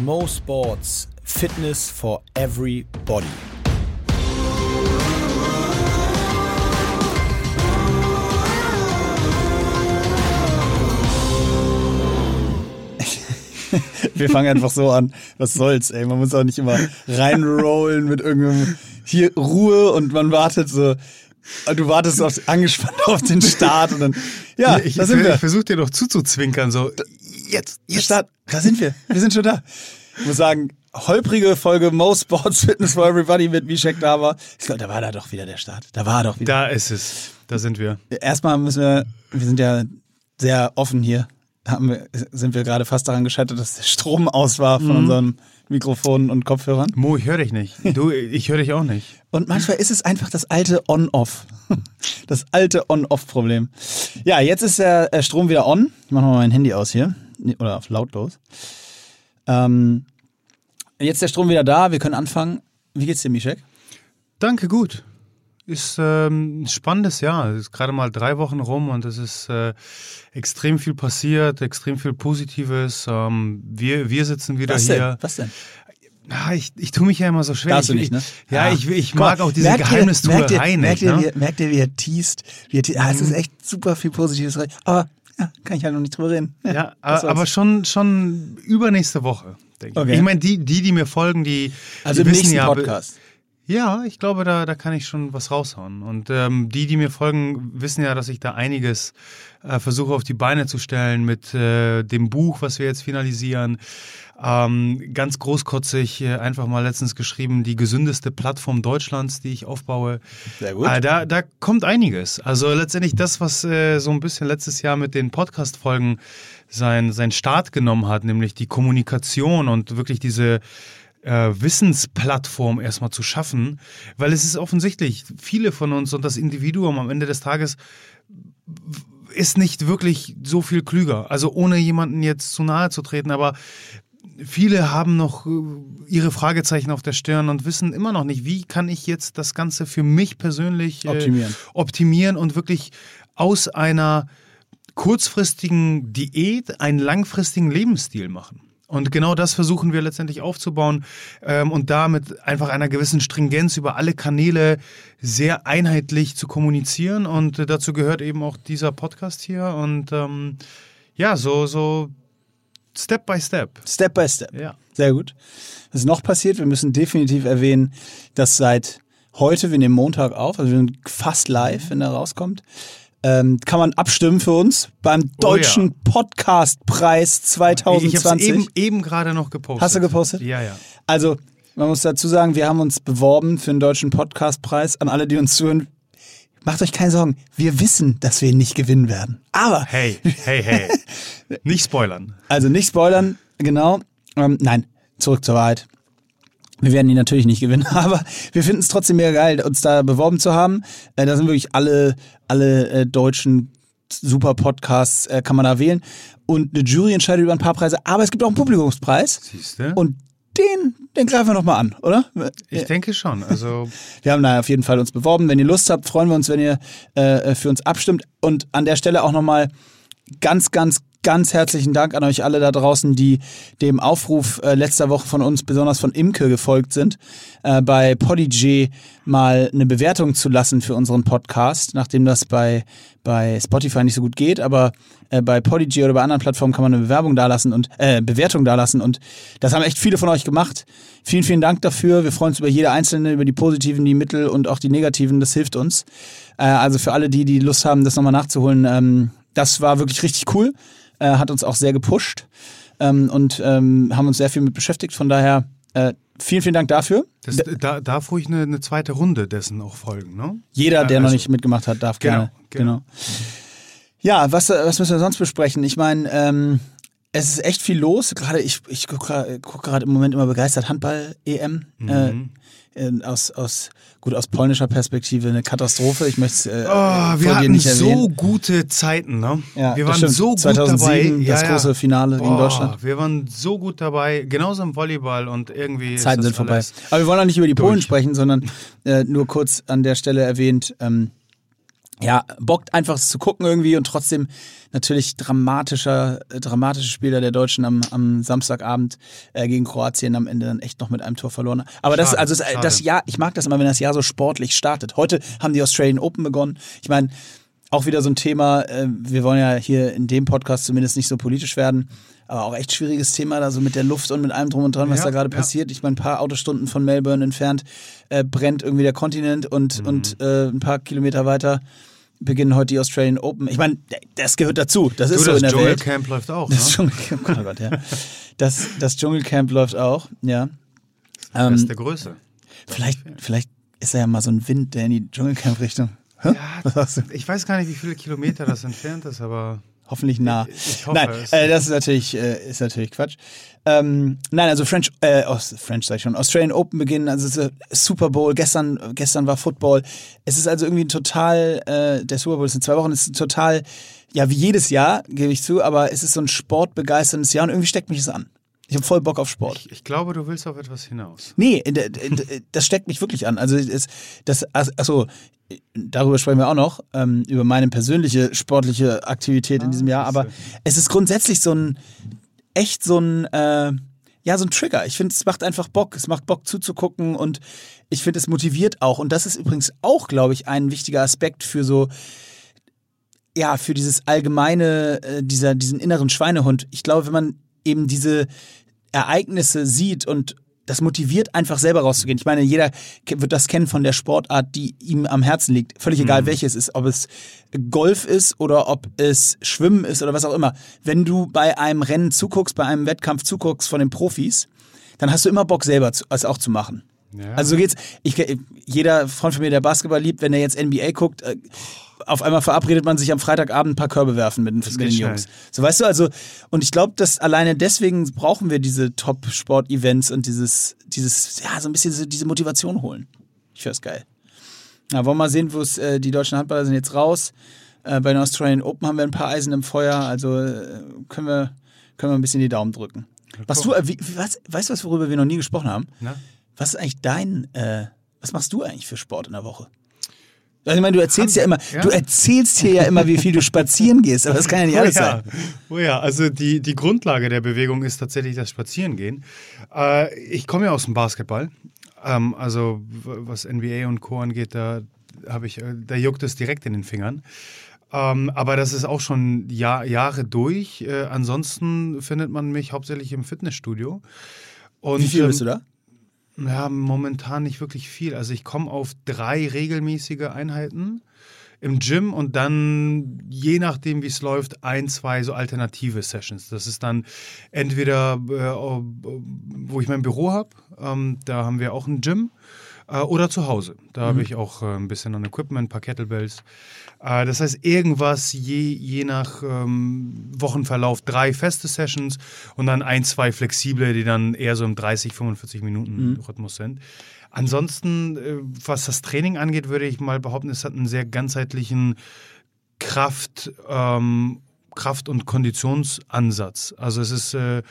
Mo Sports Fitness for Everybody. Wir fangen einfach so an. Was soll's, ey? Man muss auch nicht immer reinrollen mit irgendeinem hier Ruhe und man wartet so. Du wartest auf, angespannt auf den Start und dann, ja, ich, da sind ich, wir. ich versuche dir noch zuzuzwinkern, so, jetzt, jetzt. Start, da sind wir. Wir sind schon da. Ich muss sagen, holprige Folge Mo Sports Fitness for Everybody mit Mishek da war. Ich glaube, da war da doch wieder der Start. Da war er doch wieder. Da ist es. Da sind wir. Erstmal müssen wir, wir sind ja sehr offen hier. Haben wir, sind wir gerade fast daran gescheitert, dass der Strom aus war von unseren Mikrofonen und Kopfhörern. Mo, ich höre dich nicht. Du, ich höre dich auch nicht. Und manchmal ist es einfach das alte On-Off. Das alte On-Off-Problem. Ja, jetzt ist der äh, Strom wieder on. Ich mache mal mein Handy aus hier. Oder auf lautlos. Ähm, jetzt ist der Strom wieder da. Wir können anfangen. Wie geht's dir, Mishek? Danke, gut. Ist ähm, ein spannendes Jahr. Es ist gerade mal drei Wochen rum und es ist äh, extrem viel passiert, extrem viel Positives. Ähm, wir, wir sitzen wieder Was hier. denn? Was denn? Ja, ich, ich tue mich ja immer so schwer. Darfst du ich, nicht, ne? Ich, ja, Ah. ich, ich mag auch diese Geheimnistuerei merkt nicht. ihr, Ne? Merkt ihr, wie- merkt ihr, wie er teast? Wie er teast? Ah, es ist echt super viel Positives. Aber ja, kann ich halt noch nicht drüber reden. Ja, was aber, aber schon, schon übernächste Woche, denke Okay. ich. Ich meine, die, die, die mir folgen, die, Also die im wissen nächsten ja, Podcast. Ja, ich glaube, da, da kann ich schon was raushauen. Und ähm, die, die mir folgen, wissen ja, dass ich da einiges äh, versuche auf die Beine zu stellen mit äh, dem Buch, was wir jetzt finalisieren. Ähm, ganz großkotzig äh, einfach mal letztens geschrieben, die gesündeste Plattform Deutschlands, die ich aufbaue. Sehr gut. Äh, da, da kommt einiges. Also letztendlich das, was äh, so ein bisschen letztes Jahr mit den Podcast-Folgen sein, sein Start genommen hat, nämlich die Kommunikation und wirklich diese äh, Wissensplattform erstmal zu schaffen, weil es ist offensichtlich, viele von uns und das Individuum am Ende des Tages ist nicht wirklich so viel klüger. Also ohne jemanden jetzt zu nahe zu treten, aber viele haben noch äh, ihre Fragezeichen auf der Stirn und wissen immer noch nicht, wie kann ich jetzt das Ganze für mich persönlich äh, Optimieren. optimieren und wirklich aus einer kurzfristigen Diät einen langfristigen Lebensstil machen. Und genau das versuchen wir letztendlich aufzubauen ähm, und da mit einfach einer gewissen Stringenz über alle Kanäle sehr einheitlich zu kommunizieren. Und äh, dazu gehört eben auch dieser Podcast hier. Und ähm, ja, so, so Step by Step. Step by Step. Ja. Sehr gut. Was ist noch passiert? Wir müssen definitiv erwähnen, dass seit heute, wir nehmen Montag auf, also wir sind fast live, wenn er rauskommt, ähm, kann man abstimmen für uns beim Oh ja. Deutschen Podcastpreis Ich habe 2020. eben, eben gerade noch gepostet. Hast du gepostet? Ja, ja. Also, man muss dazu sagen, wir haben uns beworben für den Deutschen Podcastpreis. An alle, die uns zuhören, macht euch keine Sorgen. Wir wissen, dass wir ihn nicht gewinnen werden. Aber, Hey, hey, hey. Nicht spoilern. also nicht spoilern, genau. Ähm, nein, zurück zur Wahrheit. Wir werden ihn natürlich nicht gewinnen, aber wir finden es trotzdem mega geil, uns da beworben zu haben. Äh, da sind wirklich alle, alle äh, deutschen super Podcasts, äh, kann man da wählen. Und eine Jury entscheidet über ein paar Preise, aber es gibt auch einen Publikumspreis. Siehste? Und den, den greifen wir nochmal an, oder? Ich denke schon. Also Wir haben da auf jeden Fall uns beworben. Wenn ihr Lust habt, freuen wir uns, wenn ihr äh, für uns abstimmt. Und an der Stelle auch nochmal ganz, ganz, ganz herzlichen Dank an euch alle da draußen, die dem Aufruf äh, letzter Woche von uns, besonders von Imke, gefolgt sind, äh, bei Podigy mal eine Bewertung zu lassen für unseren Podcast, nachdem das bei, bei Spotify nicht so gut geht, aber äh, bei Podigy oder bei anderen Plattformen kann man eine Bewerbung dalassen und äh, Bewertung dalassen und das haben echt viele von euch gemacht. Vielen, vielen Dank dafür. Wir freuen uns über jede einzelne, über die positiven, die mittel und auch die negativen. Das hilft uns. Äh, also für alle die, die Lust haben, das nochmal nachzuholen, ähm, das war wirklich richtig cool. Äh, hat uns auch sehr gepusht ähm, und ähm, haben uns sehr viel mit beschäftigt. Von daher äh, vielen, vielen Dank dafür. das, da darf ruhig eine, eine zweite Runde dessen auch folgen, ne? Jeder, der Ja, noch also- nicht mitgemacht hat, darf Genau, gerne. genau. Genau. Ja, was, äh, was müssen wir sonst besprechen? Ich meine, ähm, es ist echt viel los. Gerade ich, ich gucke guck gerade im Moment immer begeistert Handball-EM. Äh, äh, aus, aus, gut, aus polnischer Perspektive eine Katastrophe. Ich möchte es äh, Oh, wir hatten nicht so erwähnen. gute Zeiten, ne? Ja, wir waren stimmt. so gut 2007, dabei. das große Finale gegen Boah, Deutschland. Wir waren so gut dabei, genauso im Volleyball und irgendwie. Zeiten sind vorbei. Aber wir wollen auch nicht über die Polen durch. sprechen, sondern äh, nur kurz an der Stelle erwähnt, ähm, ja, bockt einfach es zu gucken irgendwie und trotzdem natürlich dramatischer, äh, dramatische Spieler der Deutschen am, am Samstagabend äh, gegen Kroatien am Ende dann echt noch mit einem Tor verloren. Aber das, Schade, also das, das schade. Jahr, ich mag das immer, wenn das Jahr so sportlich startet. Heute haben die Australian Open begonnen. Ich meine, auch wieder so ein Thema, äh, wir wollen ja hier in dem Podcast zumindest nicht so politisch werden, aber auch echt schwieriges Thema, da so mit der Luft und mit allem drum und dran, was Ja, da gerade ja. passiert. Ich meine, ein paar Autostunden von Melbourne entfernt äh, brennt irgendwie der Kontinent und, Mhm. und äh, ein paar Kilometer weiter beginnen heute die Australian Open. Ich meine, das gehört dazu. Das ist Du, so das in der Welt. Dschungelcamp läuft auch, ne? Das Dschungelcamp, oh Gott, ja. das, das Dschungelcamp läuft auch, ja. Ähm, Beste Größe. vielleicht, vielleicht ist da ja mal so ein Wind, der in die Dschungelcamp-Richtung. Du? Ich weiß gar nicht, wie viele Kilometer das entfernt ist, aber Hoffentlich nah. Ich hoffe nein, es. äh, das ist natürlich, äh, ist natürlich Quatsch. Ähm, nein, also French, äh, French sag ich schon, Australian Open beginnen, also äh, Super Bowl, gestern, gestern war Football. Es ist also irgendwie ein total, äh, der Super Bowl ist in zwei Wochen, es ist ein total, ja, wie jedes Jahr, gebe ich zu, aber es ist so ein sportbegeisterndes Jahr und irgendwie steckt mich es an. Ich habe voll Bock auf Sport. ich, ich glaube, du willst auf etwas hinaus. Nee, das steckt mich wirklich an. Also es, das, achso, darüber sprechen wir auch noch, ähm, über meine persönliche sportliche Aktivität in diesem Jahr. Aber es ist grundsätzlich so ein, echt so ein, äh, ja, so ein Trigger. Ich finde, es macht einfach Bock. Es macht Bock zuzugucken und ich finde, es motiviert auch. Und das ist übrigens auch, glaube ich, ein wichtiger Aspekt für so, ja, für dieses allgemeine, äh, dieser, diesen inneren Schweinehund. Ich glaube, wenn man eben diese Ereignisse sieht und das motiviert einfach selber rauszugehen. Ich meine, jeder wird das kennen von der Sportart, die ihm am Herzen liegt. Völlig egal, welches es ist. Ob es Golf ist oder ob es Schwimmen ist oder was auch immer. Wenn du bei einem Rennen zuguckst, bei einem Wettkampf zuguckst von den Profis, dann hast du immer Bock selber zu, es auch zu machen. Ja. Also so geht's. Ich, jeder Freund von mir, der Basketball liebt, wenn er jetzt NBA guckt, äh, auf einmal verabredet man sich am Freitagabend ein paar Körbe werfen mit, den- mit den Jungs. schnell. So weißt du, also, und ich glaube, dass alleine deswegen brauchen wir diese Top-Sport-Events und dieses, dieses, ja, so ein bisschen so diese Motivation holen. Ich find's geil. Na, wollen wir mal sehen, wo es, äh, die deutschen Handballer sind jetzt raus. Äh, bei den Australian Open haben wir ein paar Eisen im Feuer, also äh, können wir, können wir ein bisschen die Daumen drücken. Was du, äh, wie, wie- was, weißt du was, worüber wir noch nie gesprochen haben? Na? Was ist eigentlich dein, äh, was machst du eigentlich für Sport in der Woche? Also ich meine, du erzählst ja immer, Ja. du erzählst hier ja immer, wie viel du spazieren gehst, aber das kann ja nicht alles oh ja. sein. Oh ja, also die, die Grundlage der Bewegung ist tatsächlich das Spazierengehen. Äh, ich komme ja aus dem Basketball. Ähm, also was NBA und Co. angeht, da habe ich, äh, da juckt es direkt in den Fingern. Ähm, aber das ist auch schon Jahr, Jahre durch. Äh, ansonsten findet man mich hauptsächlich im Fitnessstudio. Und, Wie viel ähm, bist du da? Ja, momentan nicht wirklich viel. Also ich komme auf drei regelmäßige Einheiten im Gym und dann, je nachdem wie es läuft, ein, zwei so alternative Sessions. Das ist dann entweder, äh, wo ich mein Büro habe, ähm, da haben wir auch ein Gym, äh, oder zu Hause. Da habe ich auch äh, ein bisschen an Equipment, ein paar Kettlebells. Äh, das heißt, irgendwas je, je nach ähm, Wochenverlauf, drei feste Sessions und dann ein, zwei flexible, die dann eher so im 30, 45 Minuten Rhythmus sind. Ansonsten, was das Training angeht, würde ich mal behaupten, es hat einen sehr ganzheitlichen Kraft, ähm, Kraft- und Konditionsansatz. Also es ist äh,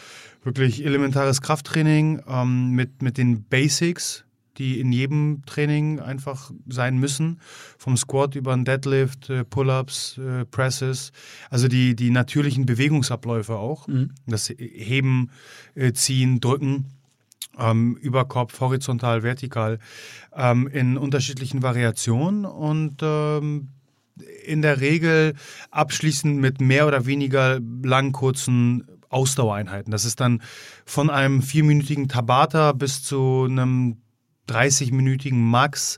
wirklich elementares Krafttraining ähm, mit, mit den Basics, die in jedem Training einfach sein müssen. Vom Squat über den Deadlift, äh, Pull-ups, äh, Presses. Also die, die natürlichen Bewegungsabläufe auch. Das Heben, äh, Ziehen, Drücken ähm, Überkopf, horizontal, vertikal, ähm, in unterschiedlichen Variationen und ähm, in der Regel abschließend mit mehr oder weniger lang, kurzen Ausdauereinheiten. Das ist dann von einem vierminütigen Tabata bis zu einem 30-minütigen Max.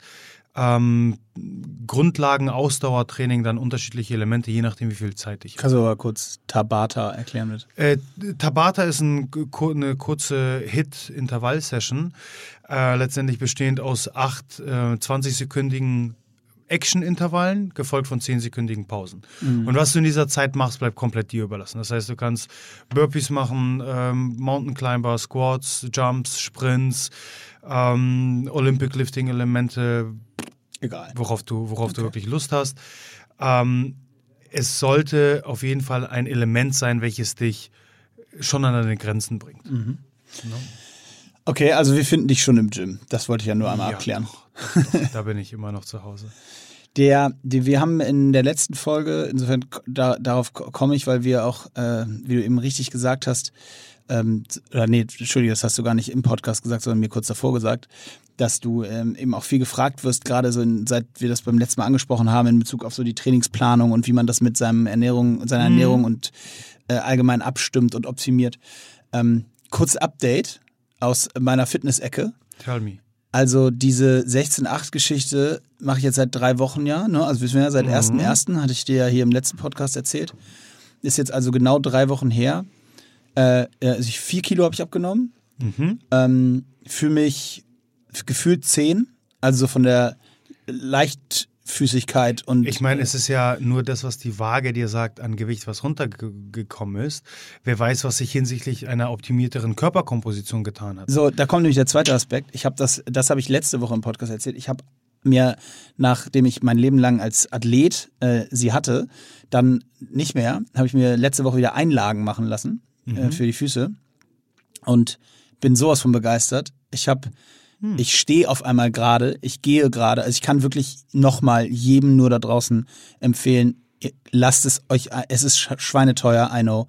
Ähm, Grundlagen-Ausdauertraining, dann unterschiedliche Elemente, je nachdem, wie viel Zeit ich habe. Kannst du aber kurz Tabata erklären mit? Äh, Tabata ist ein, eine kurze Hit-Intervall-Session, äh, letztendlich bestehend aus acht äh, 20-sekündigen Action-Intervallen, gefolgt von 10-sekündigen Pausen. Und was du in dieser Zeit machst, bleibt komplett dir überlassen. Das heißt, du kannst Burpees machen, ähm, Mountain Climber, Squats, Jumps, Sprints, ähm, Olympic Lifting-Elemente, Egal. worauf du, worauf du wirklich Lust hast. Ähm, es sollte auf jeden Fall ein Element sein, welches dich schon an deine Grenzen bringt. Okay, also wir finden dich schon im Gym. Das wollte ich ja nur einmal Ja, abklären. doch, doch, doch. da bin ich immer noch zu Hause. Der, die, wir haben in der letzten Folge, insofern da, darauf komme ich, weil wir auch, äh, wie du eben richtig gesagt hast, ähm, oder nee, Entschuldige, das hast du gar nicht im Podcast gesagt, sondern mir kurz davor gesagt, dass du ähm, eben auch viel gefragt wirst, gerade so in, seit wir das beim letzten Mal angesprochen haben, in Bezug auf so die Trainingsplanung und wie man das mit seinem Ernährung, seiner Mhm. Ernährung und äh, allgemein abstimmt und optimiert. Ähm, kurz Update aus meiner Fitness-Ecke. Tell me. Also diese 16.8-Geschichte mache ich jetzt seit drei Wochen ja. Ne? Also wissen wir ja, seit 1.1. hatte ich dir ja hier im letzten Podcast erzählt. Ist jetzt also genau drei Wochen her. Äh, also ich, vier Kilo habe ich abgenommen. Mhm. Ähm, für mich gefühlt zehn. Also so von der Leichtfüßigkeit und Ich meine, es ist ja nur das, was die Waage dir sagt an Gewicht, was runtergekommen ist. Wer weiß, was sich hinsichtlich einer optimierteren Körperkomposition getan hat. So, da kommt nämlich der zweite Aspekt. Ich habe das, das habe ich letzte Woche im Podcast erzählt. Ich habe mir, nachdem ich mein Leben lang als Athlet äh, sie hatte, dann nicht mehr, habe ich mir letzte Woche wieder Einlagen machen lassen äh, für die Füße und bin sowas von begeistert. Ich habe, ich stehe auf einmal gerade, ich gehe gerade, also ich kann wirklich nochmal jedem nur da draußen empfehlen, lasst es euch, es ist sch- schweineteuer, I know.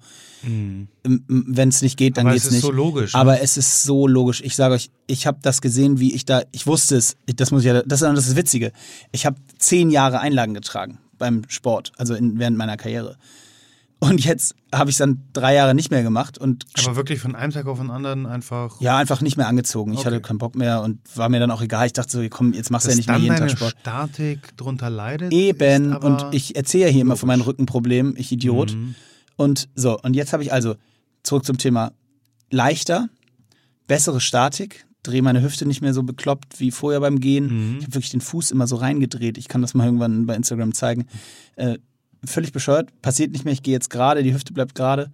Wenn es nicht geht, dann Aber geht's es ist nicht. so logisch, ne? Aber es ist so logisch. Ich sage euch, ich habe das gesehen, wie ich da, ich wusste es. Das muss ich ja, das, ist- das ist das Witzige. Ich habe zehn Jahre Einlagen getragen beim Sport, also in, während meiner Karriere. Und jetzt habe ich dann drei Jahre nicht mehr gemacht und Aber wirklich von einem Tag auf den anderen einfach. ja einfach nicht mehr angezogen. Ich Okay. hatte keinen Bock mehr und war mir dann auch egal. Ich dachte so, komm, jetzt machst du ja nicht mehr jeden Tag Sport. Statik drunter leidet. Eben. Und ich erzähle ja hier immer von meinen Rückenproblemen, ich Idiot. Mhm. Und so, und jetzt habe ich also zurück zum Thema leichter, bessere Statik, drehe meine Hüfte nicht mehr so bekloppt wie vorher beim Gehen. Mhm. Ich habe wirklich den Fuß immer so reingedreht. Ich kann das mal irgendwann bei Instagram zeigen. Äh, völlig bescheuert, passiert nicht mehr. Ich gehe jetzt gerade, die Hüfte bleibt gerade,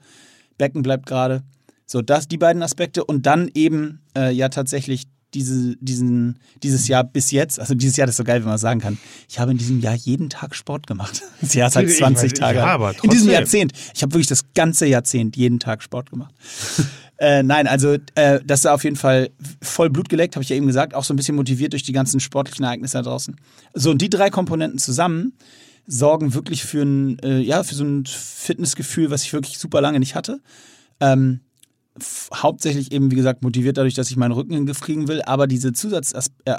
Becken bleibt gerade. So, das, die beiden Aspekte und dann eben äh, ja tatsächlich diese, diesen, dieses Jahr bis jetzt, also dieses Jahr das ist so geil, wenn man sagen kann, ich habe in diesem Jahr jeden Tag Sport gemacht. Das Jahr ist halt Ich 20 weiß, Tage. ja, aber in diesem. Jahrzehnt. Ich habe wirklich das ganze Jahrzehnt jeden Tag Sport gemacht. äh, nein, also äh, das ist auf jeden Fall voll Blut geleckt, habe ich ja eben gesagt, auch so ein bisschen motiviert durch die ganzen sportlichen Ereignisse da draußen. So, und die drei Komponenten zusammen sorgen wirklich für ein, äh, ja, für so ein Fitnessgefühl, was ich wirklich super lange nicht hatte. Ähm, hauptsächlich eben, wie gesagt, motiviert dadurch, dass ich meinen Rücken in den Griff kriegen will, aber diese Zusatz- äh,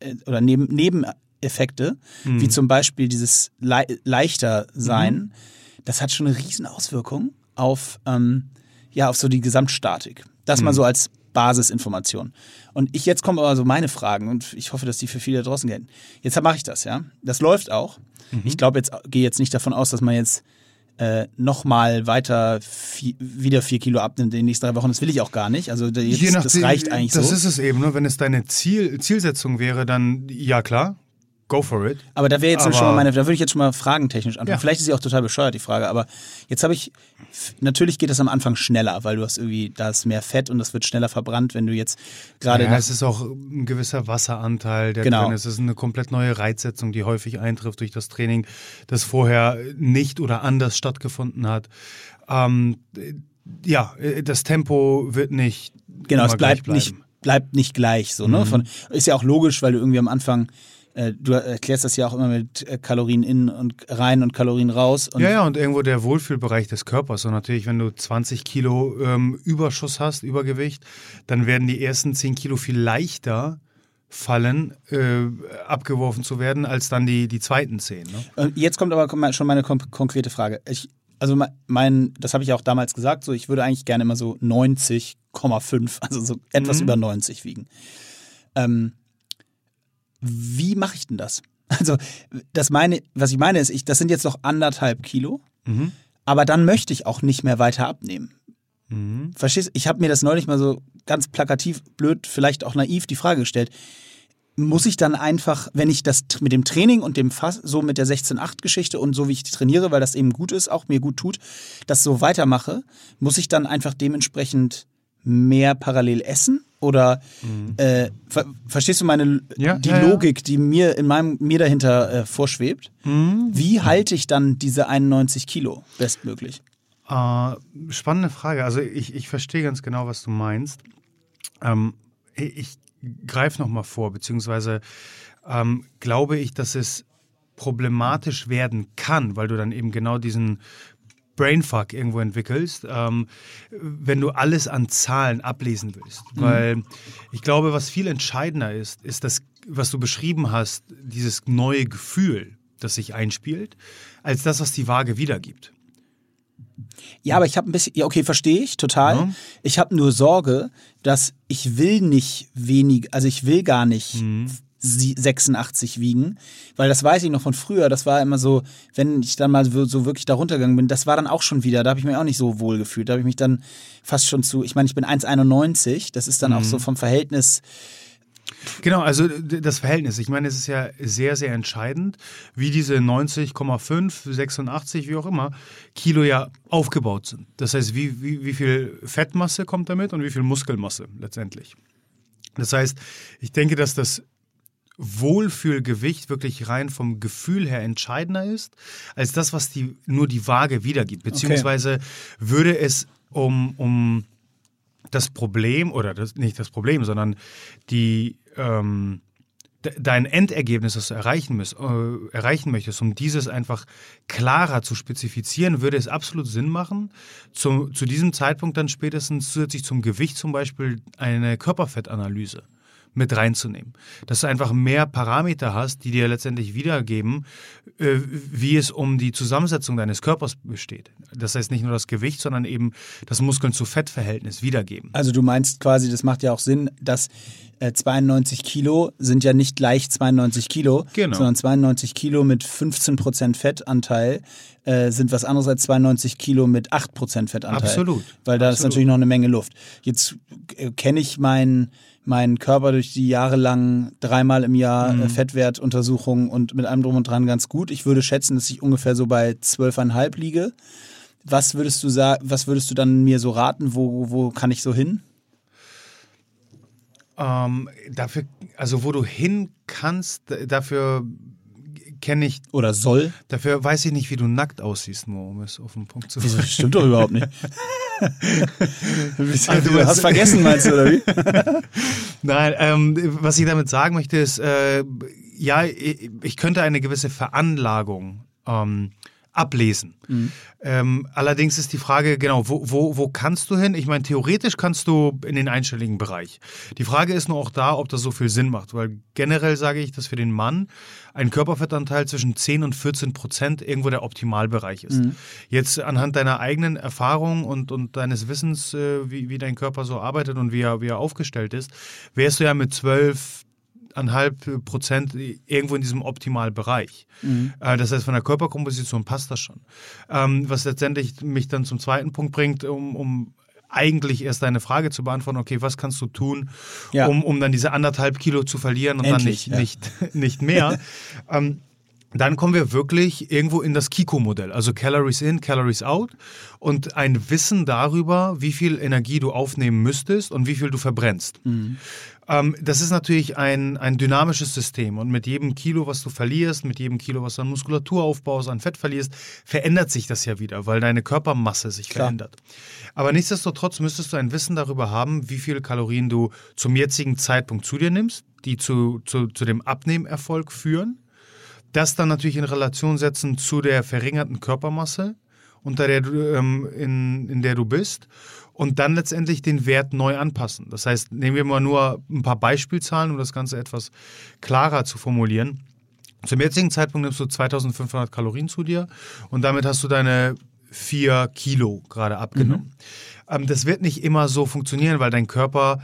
äh, oder Neben Nebeneffekte, wie zum Beispiel dieses Le leichter sein, das hat schon eine riesen Auswirkung auf, ähm, ja, auf so die Gesamtstatik. Das mal so als Basisinformation. Und ich jetzt kommen aber so meine Fragen und ich hoffe, dass die für viele da draußen gelten. Jetzt mache ich das, ja. Das läuft auch. Ich glaube jetzt, gehe jetzt nicht davon aus, dass man jetzt äh, nochmal weiter vi wieder vier Kilo abnimmt in den nächsten drei Wochen. Das will ich auch gar nicht. Also jetzt, Je nachdem, das reicht eigentlich das so. ist es eben. Ne? Wenn es deine Ziel, Zielsetzung wäre, dann ja klar, go for it. Aber da wäre jetzt Aber- schon mal meine, da würde ich jetzt schon mal fragentechnisch anfangen. Ja. Vielleicht ist sie auch total bescheuert, die Frage, aber jetzt habe ich, natürlich geht das am Anfang schneller, weil du hast irgendwie, da ist mehr Fett und das wird schneller verbrannt, wenn du jetzt gerade Ja, es ist auch ein gewisser Wasseranteil, der Genau. drin ist. Es ist eine komplett neue Reizsetzung, die häufig eintrifft durch das Training, das vorher nicht oder anders stattgefunden hat. Ähm, ja, das Tempo wird nicht. Genau, es bleibt nicht, bleibt nicht gleich so, ne? Von, ist ja auch logisch, weil du irgendwie am Anfang, du erklärst das ja auch immer mit äh, Kalorien in und rein und Kalorien raus. Und Ja, ja, und irgendwo der Wohlfühlbereich des Körpers. Und natürlich, wenn du 20 Kilo ähm, Überschuss hast, Übergewicht, dann werden die ersten 10 Kilo viel leichter fallen, äh, abgeworfen zu werden, als dann die, die zweiten 10. Ne? Und Jetzt kommt aber schon meine kon konkrete Frage. Ich, also me- mein, das habe ich auch damals gesagt, so ich würde eigentlich gerne immer so 90,5, also so etwas Mhm. über 90 wiegen. Ähm, wie mache ich denn das? Also, das meine, was ich meine ist, ich, das sind jetzt noch anderthalb Kilo, Mhm. aber dann möchte ich auch nicht mehr weiter abnehmen. Mhm. Verstehst du? Ich habe mir das neulich mal so ganz plakativ, blöd, vielleicht auch naiv die Frage gestellt. Muss ich dann einfach, wenn ich das mit dem Training und dem Fass, so mit der 16-8-Geschichte und so wie ich trainiere, weil das eben gut ist, auch mir gut tut, das so weitermache, muss ich dann einfach dementsprechend mehr parallel essen? Oder äh, ver verstehst du meine Mhm. Ja, die ja, ja. Logik, die mir in meinem mir dahinter äh, vorschwebt? Mhm. Wie halte ich dann diese 91 Kilo bestmöglich? Äh, spannende Frage. Also ich, ich verstehe ganz genau, was du meinst. Ähm, ich ich greife nochmal vor, beziehungsweise ähm, glaube ich, dass es problematisch werden kann, weil du dann eben genau diesen Brainfuck irgendwo entwickelst, ähm, wenn du alles an Zahlen ablesen willst. Mhm. Weil ich glaube, was viel entscheidender ist, ist das, was du beschrieben hast, dieses neue Gefühl, das sich einspielt, als das, was die Waage wiedergibt. Ja, aber ich habe ein bisschen, ja, okay, verstehe ich total. Ja. Ich habe nur Sorge, dass ich will nicht wenig, also ich will gar nicht mhm. 86 wiegen, weil das weiß ich noch von früher. Das war immer so, wenn ich dann mal so wirklich darunter gegangen bin, das war dann auch schon wieder, da habe ich mich auch nicht so wohl gefühlt. Da habe ich mich dann fast schon zu, ich meine, ich bin 1,91, das ist dann mhm. auch so vom Verhältnis. Genau, also das Verhältnis. Ich meine, es ist ja sehr, sehr entscheidend, wie diese 90,5, 86, wie auch immer, Kilo ja aufgebaut sind. Das heißt, wie, wie, wie viel Fettmasse kommt damit und wie viel Muskelmasse letztendlich. Das heißt, ich denke, dass das Wohlfühlgewicht wirklich rein vom Gefühl her entscheidender ist, als das, was die, nur die Waage wiedergibt. Beziehungsweise okay. würde es um, um das Problem, oder das, nicht das Problem, sondern die, ähm, dein Endergebnis, das du erreichen, müsst, äh, erreichen möchtest, um dieses einfach klarer zu spezifizieren, würde es absolut Sinn machen, zu, zu diesem Zeitpunkt dann spätestens zusätzlich zum Gewicht zum Beispiel eine Körperfettanalyse mit reinzunehmen. Dass du einfach mehr Parameter hast, die dir letztendlich wiedergeben, äh, wie es um die Zusammensetzung deines Körpers besteht. Das heißt nicht nur das Gewicht, sondern eben das Muskeln-zu-Fett-Verhältnis wiedergeben. Also du meinst quasi, das macht ja auch Sinn, dass 92 äh, Kilo sind ja nicht gleich 92 Kilo, genau. sondern 92 Kilo mit 15% Fettanteil äh, sind was anderes als 92 Kilo mit 8% Fettanteil. Absolut. Weil da Absolut. ist natürlich noch eine Menge Luft. Jetzt äh, kenne ich meinen meinen Körper durch die jahrelangen dreimal im Jahr mhm. Fettwertuntersuchungen und mit allem drum und dran ganz gut. Ich würde schätzen, dass ich ungefähr so bei 12,5 liege. Was würdest du sagen, was würdest du dann mir so raten? Wo, wo kann ich so hin? Ähm, dafür, also wo du hin kannst, dafür kenne ich. Oder soll. Dafür weiß ich nicht, wie du nackt aussiehst, nur um es auf den Punkt zu bringen. Das stimmt doch überhaupt nicht. also, du hast vergessen, meinst du, oder wie? Nein, ähm, was ich damit sagen möchte, ist, äh, ja, ich könnte eine gewisse Veranlagung ähm, ablesen. Mhm. Ähm, allerdings ist die Frage, genau, wo, wo, wo kannst du hin? Ich meine, theoretisch kannst du in den einstelligen Bereich. Die Frage ist nur auch da, ob das so viel Sinn macht, weil generell sage ich, dass für den Mann ein Körperfettanteil zwischen 10 und 14 Prozent irgendwo der Optimalbereich ist. Mhm. Jetzt anhand deiner eigenen Erfahrung und, und deines Wissens, äh, wie, wie dein Körper so arbeitet und wie er, wie er aufgestellt ist, wärst du ja mit 12, eineinhalb Prozent irgendwo in diesem optimalen Bereich. Mhm. Äh, das heißt, von der Körperkomposition passt das schon. Ähm, was letztendlich mich dann zum zweiten Punkt bringt, um, um eigentlich erst deine Frage zu beantworten, okay, was kannst du tun, ja. um, um dann diese anderthalb Kilo zu verlieren und Endlich, dann nicht, ja. nicht, nicht mehr. ähm, dann kommen wir wirklich irgendwo in das Kiko-Modell, also Calories in, Calories out und ein Wissen darüber, wie viel Energie du aufnehmen müsstest und wie viel du verbrennst. Mhm. Ähm, das ist natürlich ein, ein dynamisches System und mit jedem Kilo, was du verlierst, mit jedem Kilo, was du an Muskulatur aufbaust, an Fett verlierst, verändert sich das ja wieder, weil deine Körpermasse sich Klar. verändert. Aber nichtsdestotrotz müsstest du ein Wissen darüber haben, wie viele Kalorien du zum jetzigen Zeitpunkt zu dir nimmst, die zu, zu, zu dem Abnehmerfolg führen. Das dann natürlich in Relation setzen zu der verringerten Körpermasse, unter der du, ähm, in, in der du bist und dann letztendlich den Wert neu anpassen. Das heißt, nehmen wir mal nur ein paar Beispielzahlen, um das Ganze etwas klarer zu formulieren. Zum jetzigen Zeitpunkt nimmst du 2500 Kalorien zu dir und damit hast du deine 4 Kilo gerade abgenommen. Mhm. Ähm, das wird nicht immer so funktionieren, weil dein Körper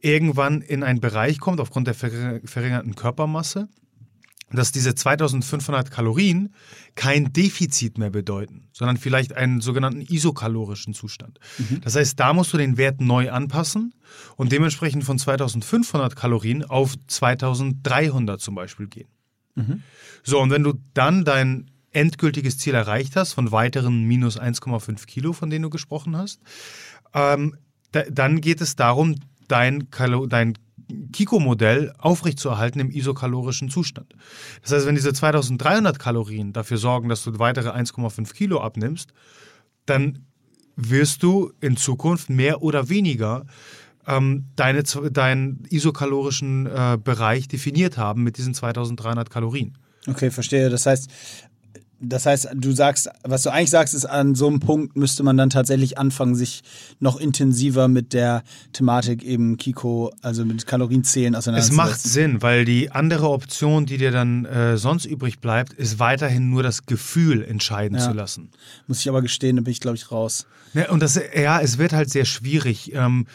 irgendwann in einen Bereich kommt, aufgrund der verringerten Körpermasse, dass diese 2500 Kalorien kein Defizit mehr bedeuten, sondern vielleicht einen sogenannten isokalorischen Zustand. Mhm. Das heißt, da musst du den Wert neu anpassen und dementsprechend von 2500 Kalorien auf 2300 zum Beispiel gehen. Mhm. So, und wenn du dann dein endgültiges Ziel erreicht hast, von weiteren minus 1,5 Kilo, von denen du gesprochen hast, ähm, da, dann geht es darum, dein, Kalo dein Kiko-Modell aufrechtzuerhalten im isokalorischen Zustand. Das heißt, wenn diese 2300 Kalorien dafür sorgen, dass du weitere 1,5 Kilo abnimmst, dann wirst du in Zukunft mehr oder weniger ähm, deine, deinen isokalorischen äh, Bereich definiert haben mit diesen 2300 Kalorien. Okay, verstehe. Das heißt, das heißt, du sagst, was du eigentlich sagst, ist, an so einem Punkt müsste man dann tatsächlich anfangen, sich noch intensiver mit der Thematik eben Kiko, also mit Kalorienzählen Es auseinanderzusetzen. macht Sinn, weil die andere Option, die dir dann äh, sonst übrig bleibt, ist weiterhin nur das Gefühl entscheiden Ja. zu lassen. Muss ich aber gestehen, da bin ich, glaube ich, raus. Ja, und das, ja, es wird halt sehr schwierig. Ähm,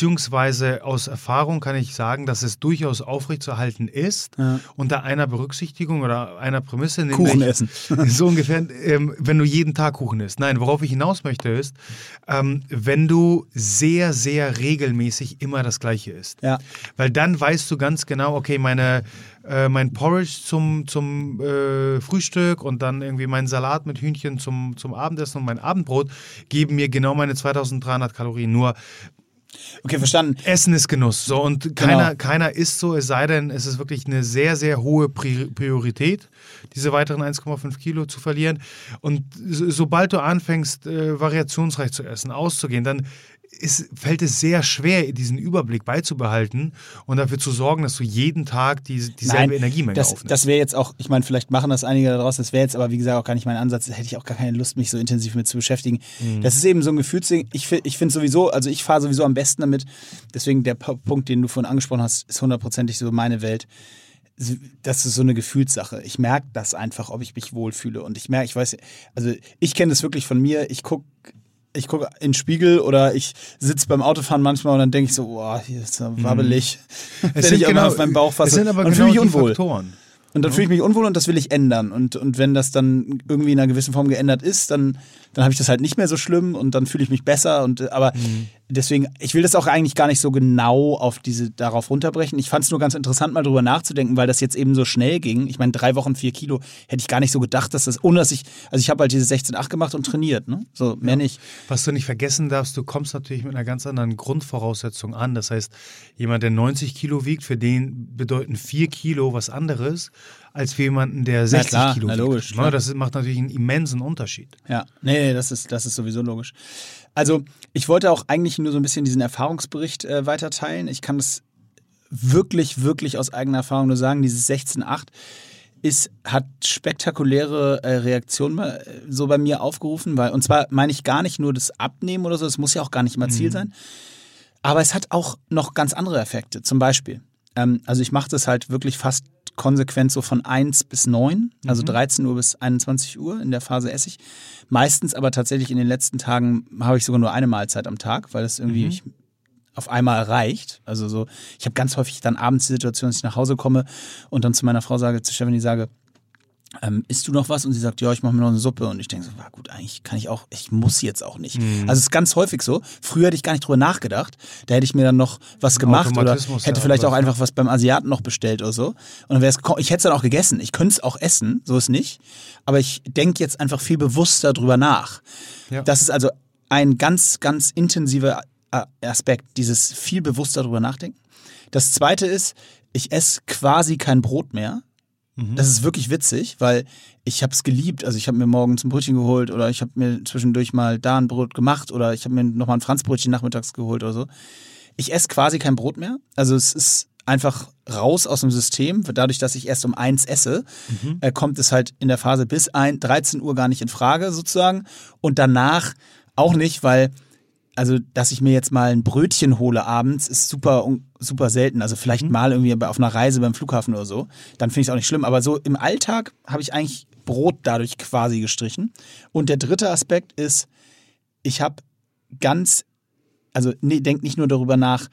beziehungsweise aus Erfahrung kann ich sagen, dass es durchaus aufrechtzuerhalten ist, Ja. unter einer Berücksichtigung oder einer Prämisse. nämlich- Kuchen essen. so ungefähr, ähm, wenn du jeden Tag Kuchen isst. Nein, worauf ich hinaus möchte ist, ähm, wenn du sehr, sehr regelmäßig immer das Gleiche isst. Ja. Weil dann weißt du ganz genau, okay, meine, äh, mein Porridge zum, zum äh, Frühstück und dann irgendwie mein Salat mit Hühnchen zum, zum Abendessen und mein Abendbrot geben mir genau meine 2300 Kalorien. Nur Okay, verstanden. Essen ist Genuss. So, und Genau. keiner, keiner isst so, es sei denn, es ist wirklich eine sehr, sehr hohe Pri- Priorität, diese weiteren 1,5 Kilo zu verlieren. Und so, sobald du anfängst, äh, variationsreich zu essen, auszugehen, dann ist, fällt es sehr schwer, diesen Überblick beizubehalten und dafür zu sorgen, dass du jeden Tag die, dieselbe Energiemenge das, aufnimmst. das wäre jetzt auch, ich meine, vielleicht machen das einige da draußen, das wäre jetzt aber, wie gesagt, auch gar nicht mein Ansatz, da hätte ich auch gar keine Lust, mich so intensiv mit zu beschäftigen. Mhm. Das ist eben so ein Gefühlsding. Ich, ich finde sowieso, also ich fahre sowieso am besten damit, deswegen der Punkt, den du vorhin angesprochen hast, ist hundertprozentig so meine Welt. Das ist so eine Gefühlssache. Ich merke das einfach, ob ich mich wohlfühle. Und ich merke, ich weiß, also ich kenne das wirklich von mir. Ich gucke ich gucke in den Spiegel oder ich sitze beim Autofahren manchmal und dann denke ich so, boah, hier ist so wabbelig. Wenn Mhm. sind ich genau- auf meinen Bauch fasse, es sind aber dann genau fühle ich unwohl. Faktoren. Und dann fühle ich mich unwohl und das will ich ändern. Und, und wenn das dann irgendwie in einer gewissen Form geändert ist, dann, dann habe ich das halt nicht mehr so schlimm und dann fühle ich mich besser. Und äh, aber deswegen, ich will das auch eigentlich gar nicht so genau auf diese, darauf runterbrechen. Ich fand es nur ganz interessant, mal drüber nachzudenken, weil das jetzt eben so schnell ging. Ich meine, drei Wochen, vier Kilo, hätte ich gar nicht so gedacht, dass das, ohne dass ich, also ich habe halt diese 16,8 gemacht und trainiert, ne? So, mehr nicht. Was du nicht vergessen darfst, du kommst natürlich mit einer ganz anderen Grundvoraussetzung an. Das heißt, jemand, der 90 Kilo wiegt, für den bedeuten 4 Kilo was anderes als für jemanden, der 60 klar, Kilo wiegt. logisch, Ne. Das macht natürlich einen immensen Unterschied. Ja, nee, das ist, das ist sowieso logisch. Also, ich wollte auch eigentlich nur so ein bisschen diesen Erfahrungsbericht äh, weiterteilen. Ich kann das wirklich, wirklich aus eigener Erfahrung nur sagen, dieses 16.8 ist, hat spektakuläre äh, Reaktionen bei- so bei mir aufgerufen, weil, und zwar meine ich gar nicht nur das Abnehmen oder so, das muss ja auch gar nicht immer Ziel sein, aber es hat auch noch ganz andere Effekte. Zum Beispiel, ähm, also ich mache das halt wirklich fast konsequent so von 1 bis 9, also 13 Uhr bis 21 Uhr in der Phase esse ich. Meistens aber tatsächlich in den letzten Tagen habe ich sogar nur eine Mahlzeit am Tag, weil das irgendwie ich, auf einmal reicht. Also so, ich habe ganz häufig dann abends die Situation, dass ich nach Hause komme und dann zu meiner Frau sage, zu Stephanie sage, ähm, isst du noch was? Und sie sagt, ja, ich mache mir noch eine Suppe. Und ich denke so, war gut, eigentlich kann ich auch, ich muss jetzt auch nicht. Also es ist ganz häufig so. Früher hätte ich gar nicht drüber nachgedacht. Da hätte ich mir dann noch was gemacht oder hätte ja, vielleicht auch einfach was beim Asiaten noch bestellt oder so. Und dann wäre es, ich hätte es dann auch gegessen. Ich könnte es auch essen, so ist nicht. Aber ich denke jetzt einfach viel bewusster drüber nach. Ja. Das ist also ein ganz, ganz intensiver A- Aspekt, dieses viel bewusster drüber nachdenken. Das zweite ist, ich esse quasi kein Brot mehr. Das ist wirklich witzig, weil ich habe es geliebt. Also ich habe mir morgens ein Brötchen geholt oder ich habe mir zwischendurch mal da ein Brot gemacht oder ich habe mir nochmal ein Franzbrötchen nachmittags geholt oder so. Ich esse quasi kein Brot mehr. Also es ist einfach raus aus dem System. Dadurch, dass ich erst um eins esse, äh, kommt es halt in der Phase bis ein, 13 Uhr gar nicht in Frage sozusagen. Und danach auch nicht, weil also, dass ich mir jetzt mal ein Brötchen hole abends, ist super, super selten. Also vielleicht mal irgendwie auf einer Reise beim Flughafen oder so. Dann finde ich es auch nicht schlimm. Aber so im Alltag habe ich eigentlich Brot dadurch quasi gestrichen. Und der dritte Aspekt ist, ich habe ganz, also nee, denk nicht nur darüber nach,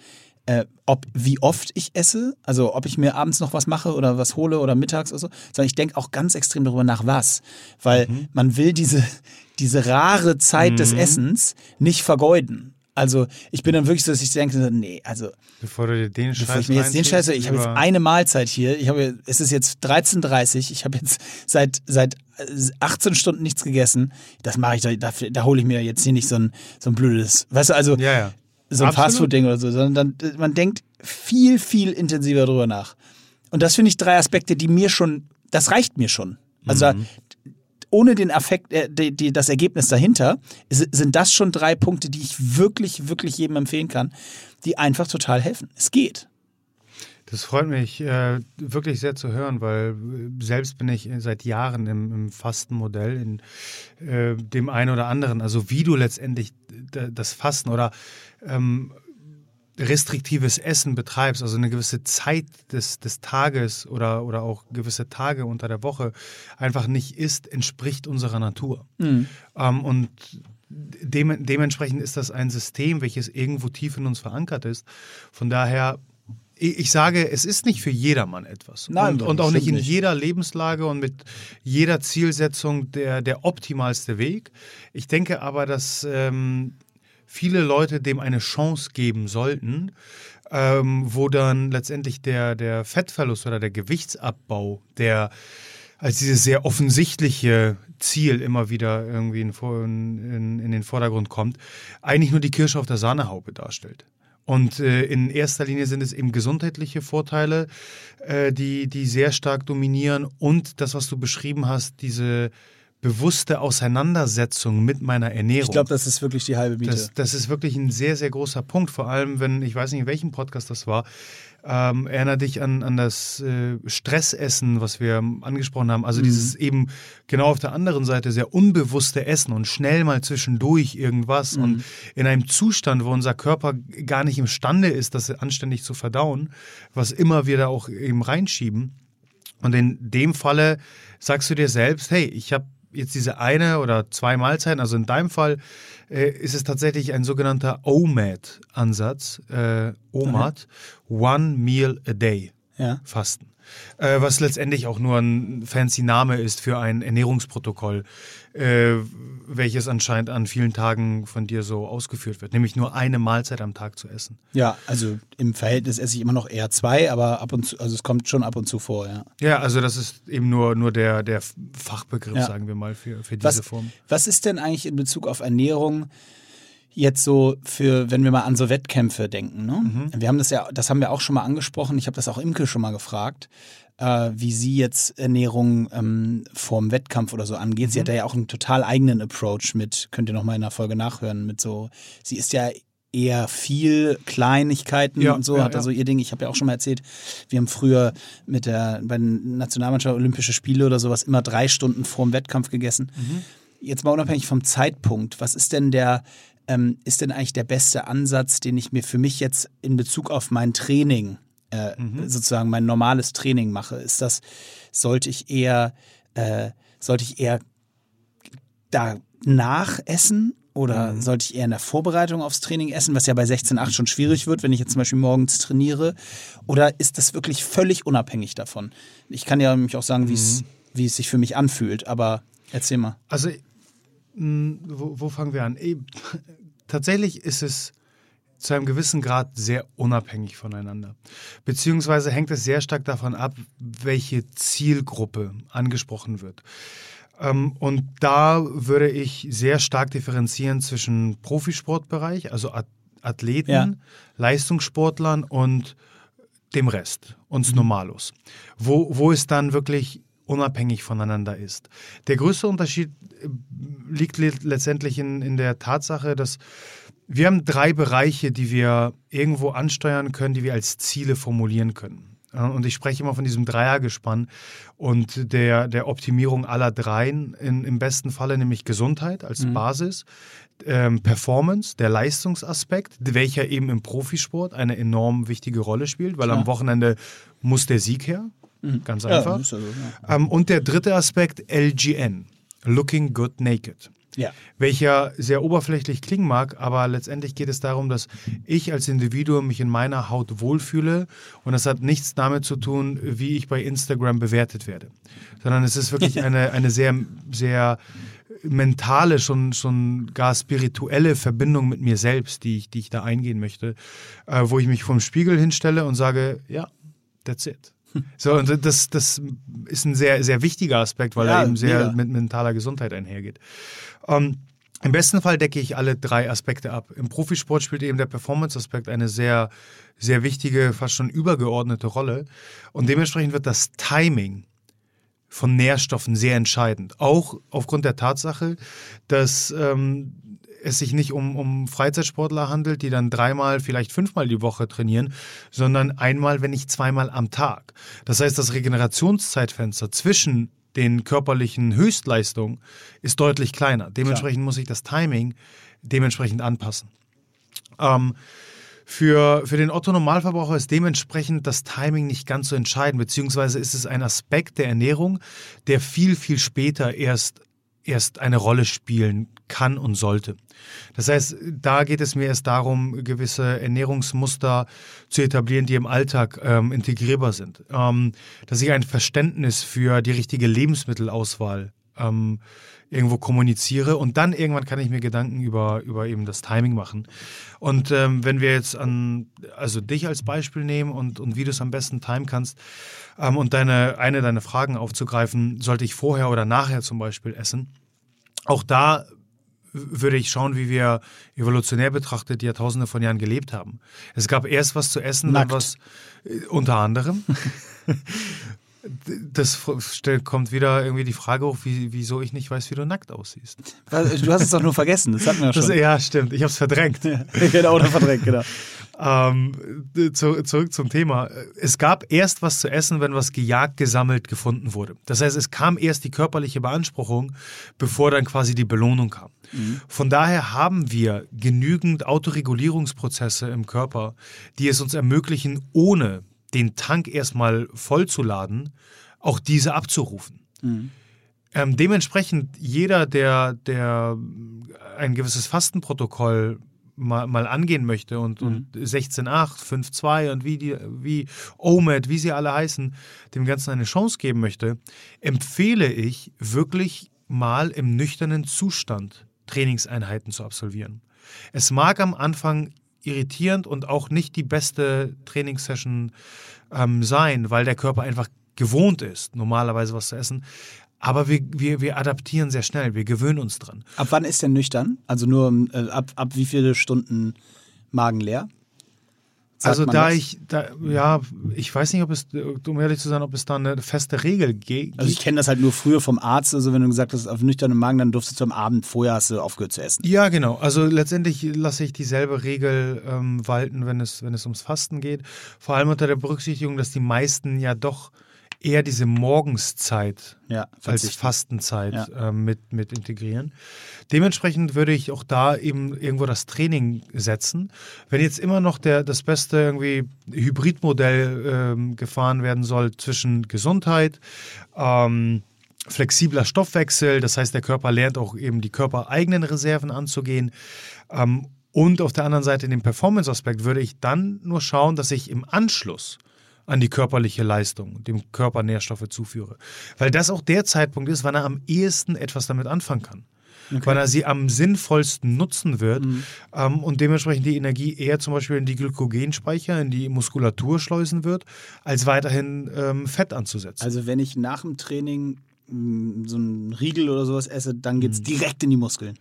äh, ob wie oft ich esse, also ob ich mir abends noch was mache oder was hole oder mittags oder so, sondern ich denke auch ganz extrem darüber nach, was. Weil man will diese, diese rare Zeit des Essens nicht vergeuden. Also ich bin dann wirklich so, dass ich denke, nee, also Bevor du dir den bevor Scheiß ich mir jetzt den Scheiß, ich habe jetzt eine Mahlzeit hier, ich habe, es ist jetzt 13.30 ich habe jetzt seit, seit äh, 18 Stunden nichts gegessen, das mache ich, da, da, da hole ich mir jetzt hier nicht so ein, so ein blödes, weißt du, also Ja, ja. so ein. Fastfood-Ding oder so, sondern dann, man denkt viel, viel intensiver drüber nach. Und das finde ich drei Aspekte, die mir schon, das reicht mir schon. Also Mhm. Ohne den Affekt, äh, die, die, das Ergebnis dahinter, sind das schon drei Punkte, die ich wirklich, wirklich jedem empfehlen kann, die einfach total helfen. Es geht. Das freut mich äh, wirklich sehr zu hören, weil äh, selbst bin ich seit Jahren im, im Fastenmodell, in äh, dem einen oder anderen. Also wie du letztendlich das Fasten oder ähm, restriktives Essen betreibst, also eine gewisse Zeit des, des Tages oder, oder auch gewisse Tage unter der Woche einfach nicht isst, entspricht unserer Natur. Mhm. Ähm, und dem, dementsprechend ist das ein System, welches irgendwo tief in uns verankert ist. Von daher ich sage, es ist nicht für jedermann etwas. Nein, und, und auch nicht in nicht. jeder Lebenslage und mit jeder Zielsetzung der, der optimalste Weg. Ich denke aber, dass ähm, viele Leute dem eine Chance geben sollten, ähm, wo dann letztendlich der, der Fettverlust oder der Gewichtsabbau, der als dieses sehr offensichtliche Ziel immer wieder irgendwie in, in, in den Vordergrund kommt, eigentlich nur die Kirsche auf der Sahnehaube darstellt. Und äh, in erster Linie sind es eben gesundheitliche Vorteile, äh, die, die sehr stark dominieren. Und das, was du beschrieben hast, diese bewusste Auseinandersetzung mit meiner Ernährung. Ich glaube, das ist wirklich die halbe Miete. Das, das, ist wirklich ein sehr, sehr großer Punkt. Vor allem, wenn, ich weiß nicht, in welchem Podcast das war, ähm, erinnere dich an, an das äh, Stressessen, was wir angesprochen haben. Also mhm. dieses eben genau auf der anderen Seite sehr unbewusste Essen und schnell mal zwischendurch irgendwas mhm. und in einem Zustand, wo unser Körper gar nicht imstande ist, das anständig zu verdauen, was immer wir da auch eben reinschieben. Und in dem Falle sagst du dir selbst, hey, ich habe jetzt diese eine oder zwei Mahlzeiten, also in deinem Fall äh, ist es tatsächlich ein sogenannter OMAD-Ansatz, äh, OMAD, One Meal a Day ja. Fasten. Äh, was letztendlich auch nur ein fancy Name ist für ein Ernährungsprotokoll, äh, welches anscheinend an vielen Tagen von dir so ausgeführt wird, nämlich nur eine Mahlzeit am Tag zu essen. Ja, also im Verhältnis esse ich immer noch eher zwei, aber ab und zu, also es kommt schon ab und zu vor, ja. Ja, also das ist eben nur, nur der, der Fachbegriff, ja. sagen wir mal, für, für diese was, Form. Was ist denn eigentlich in Bezug auf Ernährung? jetzt so für, wenn wir mal an so Wettkämpfe denken. Ne? Mhm. Wir haben das ja, das haben wir auch schon mal angesprochen. Ich habe das auch Imke schon mal gefragt, äh, wie sie jetzt Ernährung ähm, vorm Wettkampf oder so angeht. Mhm. Sie hat da ja auch einen total eigenen Approach mit, könnt ihr noch mal in der Folge nachhören, mit so, sie ist ja eher viel Kleinigkeiten ja, und so, ja, hat er so ihr Ding. Ich habe ja auch schon mal erzählt, wir haben früher mit der, bei den Nationalmannschaft Olympische Spiele oder sowas immer drei Stunden vorm Wettkampf gegessen. Mhm. Jetzt mal unabhängig vom Zeitpunkt, was ist denn der, ähm, ist denn eigentlich der beste Ansatz, den ich mir für mich jetzt in Bezug auf mein Training, äh, mhm. sozusagen mein normales Training mache? Ist das, sollte ich eher, äh, sollte ich eher da nachessen oder mhm. sollte ich eher in der Vorbereitung aufs Training essen, was ja bei 16,8 schon schwierig wird, wenn ich jetzt zum Beispiel morgens trainiere? Oder ist das wirklich völlig unabhängig davon? Ich kann ja mich auch sagen, mhm. wie es sich für mich anfühlt, aber erzähl mal. Also hm, wo, wo fangen wir an? Tatsächlich ist es zu einem gewissen Grad sehr unabhängig voneinander. Beziehungsweise hängt es sehr stark davon ab, welche Zielgruppe angesprochen wird. Ähm, und da würde ich sehr stark differenzieren zwischen Profisportbereich, also Athleten, ja. Leistungssportlern und dem Rest, uns mhm. Normalos. Wo, wo es dann wirklich unabhängig voneinander ist. Der größte Unterschied äh, liegt letztendlich in, in der Tatsache, dass wir haben drei Bereiche, die wir irgendwo ansteuern können, die wir als Ziele formulieren können. Und ich spreche immer von diesem Dreiergespann und der, der Optimierung aller dreien, in, im besten Falle nämlich Gesundheit als mhm. Basis, ähm, Performance, der Leistungsaspekt, welcher eben im Profisport eine enorm wichtige Rolle spielt, weil Klar. am Wochenende muss der Sieg her. Mhm. Ganz einfach. Ja, also, ja. Ähm, und der dritte Aspekt, LGN, Looking Good Naked. Ja. Welcher sehr oberflächlich klingen mag, aber letztendlich geht es darum, dass ich als Individuum mich in meiner Haut wohlfühle und das hat nichts damit zu tun, wie ich bei Instagram bewertet werde, sondern es ist wirklich eine, eine sehr, sehr mentale, schon, schon gar spirituelle Verbindung mit mir selbst, die ich, die ich da eingehen möchte, äh, wo ich mich vom Spiegel hinstelle und sage, ja, that's it. So, und das, das ist ein sehr, sehr wichtiger Aspekt, weil ja, er eben sehr mega. mit mentaler Gesundheit einhergeht. Ähm, Im besten Fall decke ich alle drei Aspekte ab. Im Profisport spielt eben der Performance-Aspekt eine sehr, sehr wichtige, fast schon übergeordnete Rolle. Und dementsprechend wird das Timing von Nährstoffen sehr entscheidend. Auch aufgrund der Tatsache, dass ähm, es sich nicht um, um Freizeitsportler handelt, die dann dreimal, vielleicht fünfmal die Woche trainieren, sondern einmal, wenn nicht zweimal am Tag. Das heißt, das Regenerationszeitfenster zwischen den körperlichen Höchstleistungen ist deutlich kleiner. Dementsprechend Klar. muss ich das Timing dementsprechend anpassen. Ähm, für, für den Otto-Normalverbraucher ist dementsprechend das Timing nicht ganz so entscheidend, beziehungsweise ist es ein Aspekt der Ernährung, der viel, viel später erst, erst eine Rolle spielen kann und sollte. Das heißt, da geht es mir erst darum, gewisse Ernährungsmuster zu etablieren, die im Alltag ähm, integrierbar sind. Ähm, dass ich ein Verständnis für die richtige Lebensmittelauswahl ähm, irgendwo kommuniziere und dann irgendwann kann ich mir Gedanken über, über eben das Timing machen. Und ähm, wenn wir jetzt an, also dich als Beispiel nehmen und, und wie du es am besten timen kannst ähm, und deine, eine deiner Fragen aufzugreifen, sollte ich vorher oder nachher zum Beispiel essen? Auch da würde ich schauen, wie wir evolutionär betrachtet die Jahrtausende von Jahren gelebt haben. Es gab erst was zu essen, Nackt. dann was äh, unter anderem. Das kommt wieder irgendwie die Frage hoch, wie, wieso ich nicht weiß, wie du nackt aussiehst. Du hast es doch nur vergessen, das hatten wir ja schon. Das, ja, stimmt, ich habe es verdrängt. Genau, oder verdrängt, genau. ähm, zu, zurück zum Thema. Es gab erst was zu essen, wenn was gejagt, gesammelt, gefunden wurde. Das heißt, es kam erst die körperliche Beanspruchung, bevor dann quasi die Belohnung kam. Mhm. Von daher haben wir genügend Autoregulierungsprozesse im Körper, die es uns ermöglichen, ohne den Tank erstmal vollzuladen, auch diese abzurufen. Mhm. Ähm, dementsprechend jeder, der, der ein gewisses Fastenprotokoll mal, mal angehen möchte und, mhm. und 16.8, 5.2 und wie, die, wie OMED, wie sie alle heißen, dem Ganzen eine Chance geben möchte, empfehle ich wirklich mal im nüchternen Zustand Trainingseinheiten zu absolvieren. Es mag am Anfang irritierend und auch nicht die beste Trainingssession ähm, sein, weil der Körper einfach gewohnt ist, normalerweise was zu essen. Aber wir, wir, wir adaptieren sehr schnell, wir gewöhnen uns dran. Ab wann ist der nüchtern? Also nur äh, ab, ab wie viele Stunden Magen leer? Also da das? ich, da, ja, ich weiß nicht, ob es, um ehrlich zu sein, ob es da eine feste Regel gibt. Also ich kenne das halt nur früher vom Arzt, also wenn du gesagt hast, auf nüchternen Magen, dann durftest du am Abend vorher hast du aufgehört zu essen. Ja, genau. Also letztendlich lasse ich dieselbe Regel ähm, walten, wenn es, wenn es ums Fasten geht. Vor allem unter der Berücksichtigung, dass die meisten ja doch eher diese Morgenszeit ja, als Fastenzeit ja. äh, mit, mit integrieren. Dementsprechend würde ich auch da eben irgendwo das Training setzen. Wenn jetzt immer noch der, das beste irgendwie Hybridmodell ähm, gefahren werden soll zwischen Gesundheit, ähm, flexibler Stoffwechsel, das heißt, der Körper lernt auch eben die körpereigenen Reserven anzugehen. Ähm, und auf der anderen Seite in dem Performance-Aspekt würde ich dann nur schauen, dass ich im Anschluss an die körperliche Leistung, dem Körper Nährstoffe zuführe. Weil das auch der Zeitpunkt ist, wann er am ehesten etwas damit anfangen kann. Okay. Wann er sie am sinnvollsten nutzen wird mhm. ähm, und dementsprechend die Energie eher zum Beispiel in die Glykogenspeicher, in die Muskulatur schleusen wird, als weiterhin ähm, Fett anzusetzen. Also wenn ich nach dem Training mh, mm, so einen Riegel oder sowas esse, dann geht es mhm. direkt in die Muskeln.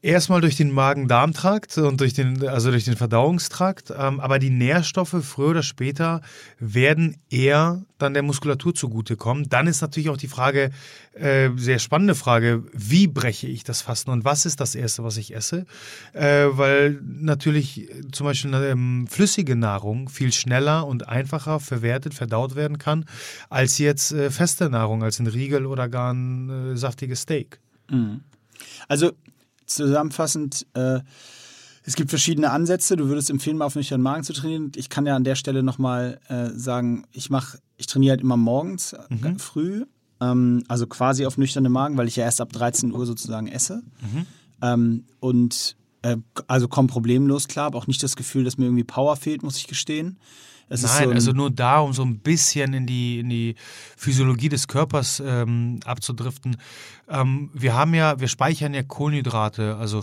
Erstmal durch den Magen-Darm-Trakt und durch den, also durch den Verdauungstrakt. Ähm, aber die Nährstoffe früher oder später werden eher dann der Muskulatur zugutekommen. Dann ist natürlich auch die Frage, äh, sehr spannende Frage, wie breche ich das Fasten und was ist das Erste, was ich esse? Äh, weil natürlich zum Beispiel ähm, flüssige Nahrung viel schneller und einfacher verwertet, verdaut werden kann, als jetzt äh, feste Nahrung, als ein Riegel oder gar ein äh, saftiges Steak. Mhm. Also zusammenfassend, äh, es gibt verschiedene Ansätze. Du würdest empfehlen, mal auf nüchternen Magen zu trainieren. Ich kann ja an der Stelle nochmal äh, sagen, ich mache, ich trainiere halt immer morgens äh, mhm. früh, ähm, also quasi auf nüchternen Magen, weil ich ja erst ab 13 Uhr sozusagen esse. Mhm. Ähm, und äh, also komm problemlos klar, habe auch nicht das Gefühl, dass mir irgendwie Power fehlt, muss ich gestehen. Es Nein, so also nur da, um so ein bisschen in die, in die Physiologie des Körpers ähm, abzudriften. Ähm, wir haben ja, wir speichern ja Kohlenhydrate, also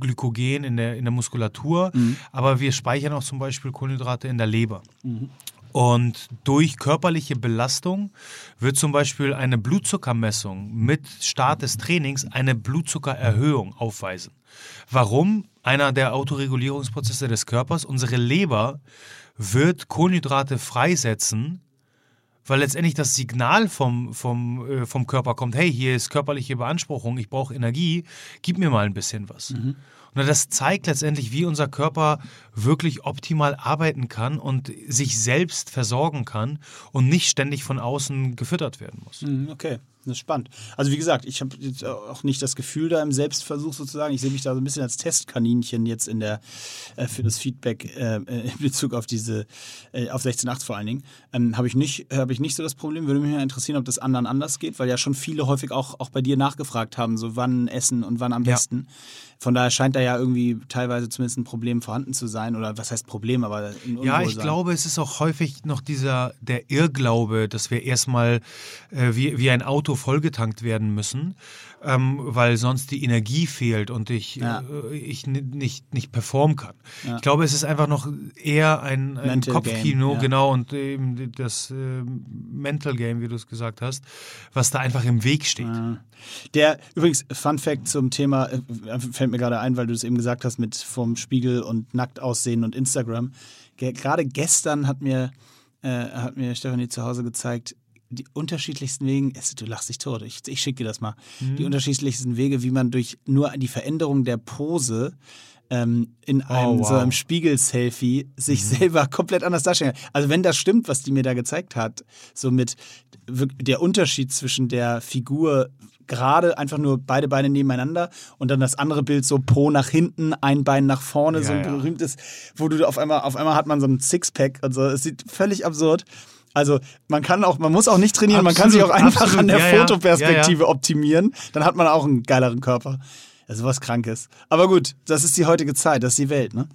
Glykogen in der, in der Muskulatur, mhm. aber wir speichern auch zum Beispiel Kohlenhydrate in der Leber. Mhm. Und durch körperliche Belastung wird zum Beispiel eine Blutzuckermessung mit Start des Trainings eine Blutzuckererhöhung aufweisen. Warum? Einer der Autoregulierungsprozesse des Körpers. Unsere Leber wird Kohlenhydrate freisetzen, weil letztendlich das Signal vom, vom, äh, vom Körper kommt, hey, hier ist körperliche Beanspruchung, ich brauche Energie, gib mir mal ein bisschen was. Mhm. Und das zeigt letztendlich, wie unser Körper wirklich optimal arbeiten kann und sich selbst versorgen kann und nicht ständig von außen gefüttert werden muss. Mhm, okay. Das ist spannend. Also wie gesagt, ich habe jetzt auch nicht das Gefühl da im Selbstversuch sozusagen. Ich sehe mich da so ein bisschen als Testkaninchen jetzt in der äh, für das Feedback äh, in Bezug auf diese äh, auf 16.8 vor allen Dingen. Ähm, habe ich nicht habe ich nicht so das Problem. Würde mich mal interessieren, ob das anderen anders geht, weil ja schon viele häufig auch auch bei dir nachgefragt haben, so wann essen und wann am ja. besten. Von daher scheint da ja irgendwie teilweise zumindest ein Problem vorhanden zu sein oder was heißt Problem, aber ja, ich glaube, es ist auch häufig noch dieser der Irrglaube, dass wir erstmal äh, wie wie ein Auto vollgetankt werden müssen ähm, weil sonst die Energie fehlt und ich, ja. äh, ich nicht, nicht performen kann. Ja. Ich glaube, es ist einfach noch eher ein, ein Kopfkino, ja. genau, und eben das äh, Mental Game, wie du es gesagt hast, was da einfach im Weg steht. Der, übrigens, Fun Fact zum Thema, äh, fällt mir gerade ein, weil du es eben gesagt hast mit vom Spiegel und nackt aussehen und Instagram. Gerade gestern hat mir, äh, hat mir Stefanie zu Hause gezeigt, die unterschiedlichsten Wege, du lachst dich tot, ich, ich schicke dir das mal, mhm. die unterschiedlichsten Wege, wie man durch nur die Veränderung der Pose ähm, in oh, einem wow. so einem Spiegel-Selfie sich mhm. selber komplett anders darstellen kann. Also wenn das stimmt, was die mir da gezeigt hat, so mit der Unterschied zwischen der Figur gerade einfach nur beide Beine nebeneinander und dann das andere Bild so Po nach hinten, ein Bein nach vorne, ja, so ein berühmtes, wo du auf einmal, auf einmal hat man so ein Sixpack und so. Es sieht völlig absurd. Also man kann auch, man muss auch nicht trainieren, absolut, man kann sich auch einfach absolut. an der ja, Fotoperspektive ja, ja. optimieren. Dann hat man auch einen geileren Körper. Also was Krankes. Aber gut, das ist die heutige Zeit, das ist die Welt, ne?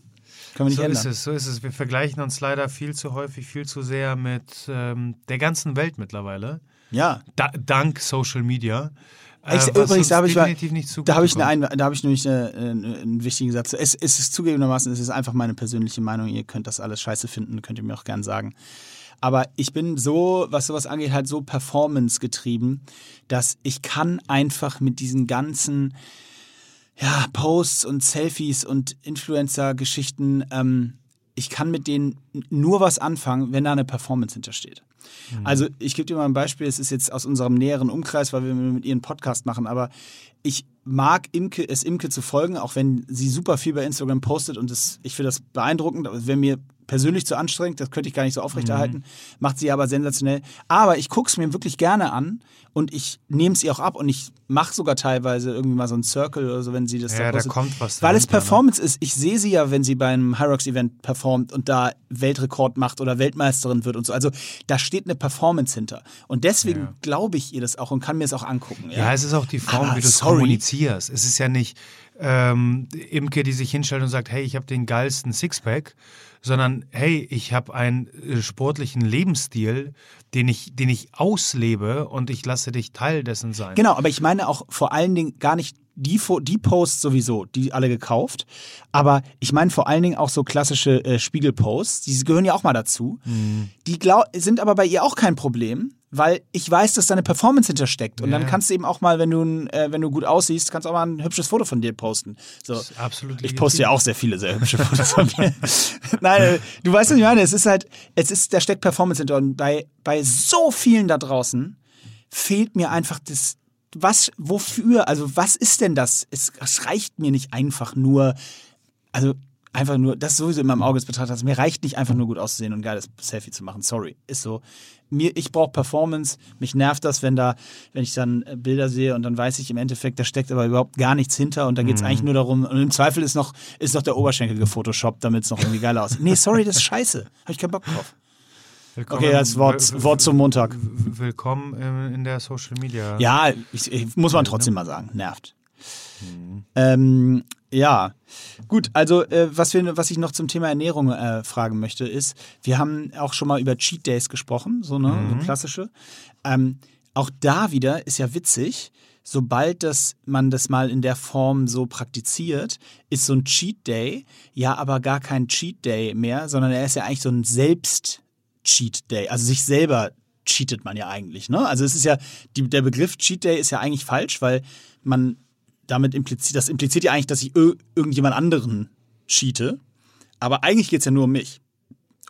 Können wir nicht so ändern. ist es, so ist es. Wir vergleichen uns leider viel zu häufig, viel zu sehr mit ähm, der ganzen Welt mittlerweile. Ja. Da, dank Social Media. Äh, ich, übrigens, da habe ich, da habe ich, eine, da hab ich nämlich eine, eine, einen wichtigen Satz. Es, es ist zugegebenermaßen, es ist einfach meine persönliche Meinung. Ihr könnt das alles scheiße finden, könnt ihr mir auch gern sagen. Aber ich bin so, was sowas angeht, halt so performance getrieben, dass ich kann einfach mit diesen ganzen ja, Posts und Selfies und Influencer-Geschichten, ähm, ich kann mit denen nur was anfangen, wenn da eine Performance hintersteht. Mhm. Also ich gebe dir mal ein Beispiel, es ist jetzt aus unserem näheren Umkreis, weil wir mit ihr einen Podcast machen, aber ich mag Imke, es Imke zu folgen, auch wenn sie super viel bei Instagram postet und das, ich finde das beeindruckend. Wenn mir persönlich zu anstrengend, das könnte ich gar nicht so aufrechterhalten, mhm. macht sie aber sensationell. Aber ich gucke es mir wirklich gerne an und ich nehme es ihr auch ab und ich mache sogar teilweise irgendwie mal so einen Circle oder so, wenn sie das ja, da, da kommt was Weil es ne? Performance ne? ist. Ich sehe sie ja, wenn sie beim Hyrox Event performt und da Weltrekord macht oder Weltmeisterin wird und so. Also da steht eine Performance hinter. Und deswegen ja. glaube ich ihr das auch und kann mir es auch angucken. Ja, ja es ist auch die Form, aber wie du es kommunizierst. Es ist ja nicht ähm, Imke, die sich hinstellt und sagt, hey, ich habe den geilsten Sixpack sondern hey, ich habe einen äh, sportlichen Lebensstil, den ich, den ich auslebe und ich lasse dich Teil dessen sein. Genau, aber ich meine auch vor allen Dingen gar nicht die, die Posts sowieso, die alle gekauft. Aber ich meine vor allen Dingen auch so klassische äh, Spiegelposts, die gehören ja auch mal dazu. Mhm. Die glaub, sind aber bei ihr auch kein Problem, weil ich weiß, dass da eine Performance hintersteckt. Und ja. dann kannst du eben auch mal, wenn du, äh, wenn du gut aussiehst, kannst du auch mal ein hübsches Foto von dir posten. So. Absolut. Ich poste ja auch sehr viele sehr hübsche Fotos von mir. Nein, äh, du weißt, was ich meine. Es ist halt, es ist, da steckt Performance hinter. Und bei, bei so vielen da draußen fehlt mir einfach das, was, wofür, also was ist denn das? Es, es reicht mir nicht einfach nur, also einfach nur, das sowieso in meinem Auge betrachtet, also mir reicht nicht einfach nur gut auszusehen und ein geiles Selfie zu machen. Sorry, ist so. Mir, ich brauche Performance. Mich nervt das, wenn da, wenn ich dann äh, Bilder sehe und dann weiß ich im Endeffekt, da steckt aber überhaupt gar nichts hinter und da geht es mhm. eigentlich nur darum, und im Zweifel ist noch, ist noch der Oberschenkel gefotoshoppt, damit es noch irgendwie geiler aussieht. Nee, sorry, das ist scheiße. Habe ich keinen Bock drauf. Willkommen, okay, das Wort, Wort zum Montag. Willkommen in der Social Media. Ja, ich, ich, muss man trotzdem mal sagen. Nervt. Mhm. Ähm, ja, gut. Also äh, was, wir, was ich noch zum Thema Ernährung äh, fragen möchte, ist, wir haben auch schon mal über Cheat Days gesprochen, so ne, mhm. so klassische. Ähm, auch da wieder ist ja witzig, sobald das, man das mal in der Form so praktiziert, ist so ein Cheat Day ja aber gar kein Cheat Day mehr, sondern er ist ja eigentlich so ein Selbst- Cheat Day. Also sich selber cheatet man ja eigentlich. Ne? Also es ist ja, die, der Begriff Cheat Day ist ja eigentlich falsch, weil man damit impliziert, das impliziert ja eigentlich, dass ich irgendjemand anderen cheate. Aber eigentlich geht es ja nur um mich.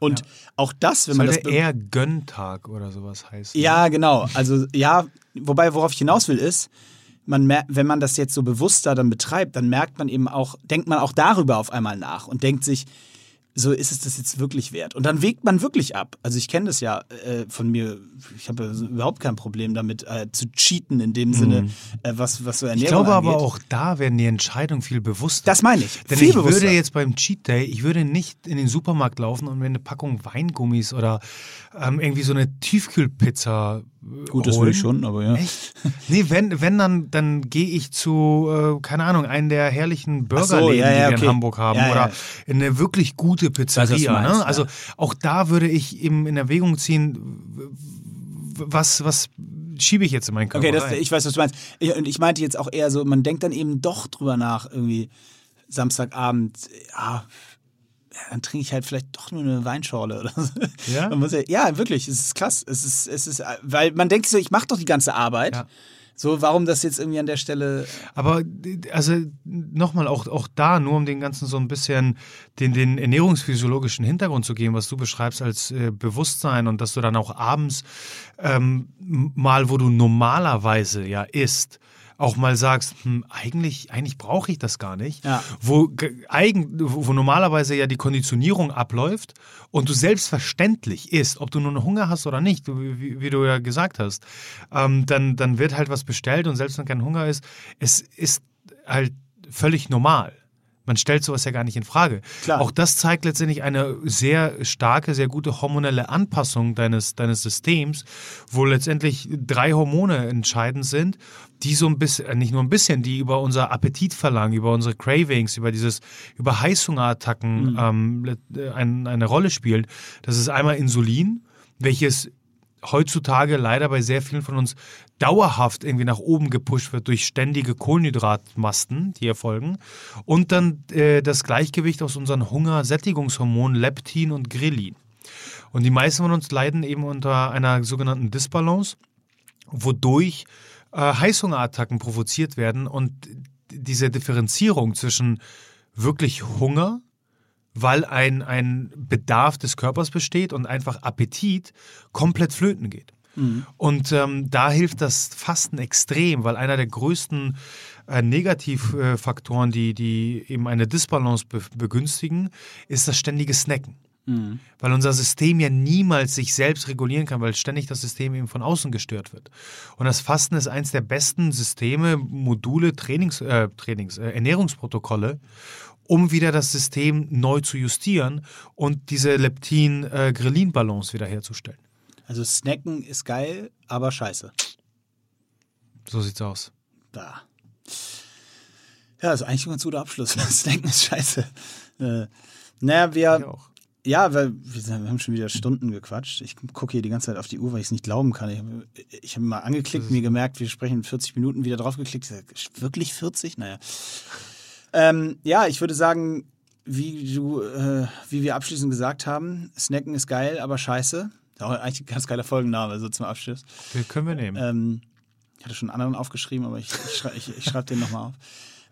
Und auch das, wenn man Sollte das. be- eher Gönntag oder sowas heißen. Ja, genau. Also ja, wobei, worauf ich hinaus will, ist, man wenn man das jetzt so bewusster dann betreibt, dann merkt man eben auch, denkt man auch darüber auf einmal nach und denkt sich, so ist es das jetzt wirklich wert. Und dann wägt man wirklich ab. Also ich kenne das ja äh, von mir, ich habe ja überhaupt kein Problem damit äh, zu cheaten in dem Sinne, äh, was, was so Ernährung Ich glaube angeht. aber auch da werden die Entscheidungen viel bewusster. Das meine ich. Denn Viel ich bewusster. würde jetzt beim Cheat Day, ich würde nicht in den Supermarkt laufen und mir eine Packung Weingummis oder ähm, irgendwie so eine Tiefkühlpizza äh, Gut, das will ich schon, aber ja. Echt? Nee, wenn, wenn dann, dann gehe ich zu, äh, keine Ahnung, einen der herrlichen Ach so, Burgerläden, ja, ja, die wir okay. in Hamburg haben. Ja. Oder in eine wirklich gute weiß, was du Pizzeria. meinst, ne? Also auch da würde ich eben in Erwägung ziehen, was, was schiebe ich jetzt in meinen Körper Okay, das, ich weiß, was du meinst. Ich, und ich meinte jetzt auch eher so, man denkt dann eben doch drüber nach, irgendwie Samstagabend, ja, ja, dann trinke ich halt vielleicht doch nur eine Weinschorle oder so. Ja? Man muss ja, ja, wirklich, es ist krass. Es ist, es ist, weil man denkt so, ich mache doch die ganze Arbeit. Ja. So, warum das jetzt irgendwie an der Stelle. Aber also nochmal, auch, auch da, nur um den Ganzen so ein bisschen den, den ernährungsphysiologischen Hintergrund zu geben, was du beschreibst als äh, Bewusstsein und dass du dann auch abends ähm, mal, wo du normalerweise ja isst, auch mal sagst, hm, eigentlich, eigentlich brauche ich das gar nicht. Ja. Wo, ge- eigen, wo normalerweise ja die Konditionierung abläuft und du selbstverständlich isst, ob du nun Hunger hast oder nicht, wie, wie du ja gesagt hast, ähm, dann, dann wird halt was bestellt und selbst wenn kein Hunger ist, es ist halt völlig normal. Man stellt sowas ja gar nicht in Frage. Klar. Auch das zeigt letztendlich eine sehr starke, sehr gute hormonelle Anpassung deines, deines Systems, wo letztendlich drei Hormone entscheidend sind, die so ein bisschen, äh, nicht nur ein bisschen, die über unser Appetit verlangen, über unsere Cravings, über dieses, über Heißhungerattacken ähm, let- äh, ein, eine Rolle spielen. Das ist einmal Insulin, welches heutzutage leider bei sehr vielen von uns dauerhaft irgendwie nach oben gepusht wird durch ständige Kohlenhydratmasten, die erfolgen. Und dann äh, das Gleichgewicht aus unseren Hungersättigungshormonen Leptin und Grelin. Und die meisten von uns leiden eben unter einer sogenannten Disbalance, wodurch äh, Heißhungerattacken provoziert werden und diese Differenzierung zwischen wirklich Hunger, weil ein, ein Bedarf des Körpers besteht und einfach Appetit komplett flöten geht. Und ähm, da hilft das Fasten extrem, weil einer der größten äh, Negativfaktoren, die, die eben eine Disbalance be begünstigen, ist das ständige Snacken. Weil unser System ja niemals sich selbst regulieren kann, weil ständig das System eben von außen gestört wird. Und das Fasten ist eins der besten Systeme, Module, Trainings, äh, Trainings, äh, Ernährungsprotokolle, um wieder das System neu zu justieren und diese Leptin-Grelin-Balance wiederherzustellen. Also Snacken ist geil, aber scheiße. So sieht's aus. Da. Ja, das ist eigentlich ein ganz guter Abschluss. Snacken ist scheiße. Äh, naja, wir. Ich auch. Ja, weil wir, haben schon wieder Stunden gequatscht. Ich gucke hier die ganze Zeit auf die Uhr, weil ich es nicht glauben kann. Ich habe hab mal angeklickt, mir gemerkt, wir sprechen 40 Minuten wieder draufgeklickt. Wirklich 40? Naja. Ähm, ja, ich würde sagen, wie du, äh, wie wir abschließend gesagt haben, Snacken ist geil, aber scheiße. Auch eigentlich ein ganz geiler Folgenname, so zum Abschluss. Den können wir nehmen. Ähm, ich hatte schon einen anderen aufgeschrieben, aber ich, ich, schrei, ich, ich schreibe den nochmal auf.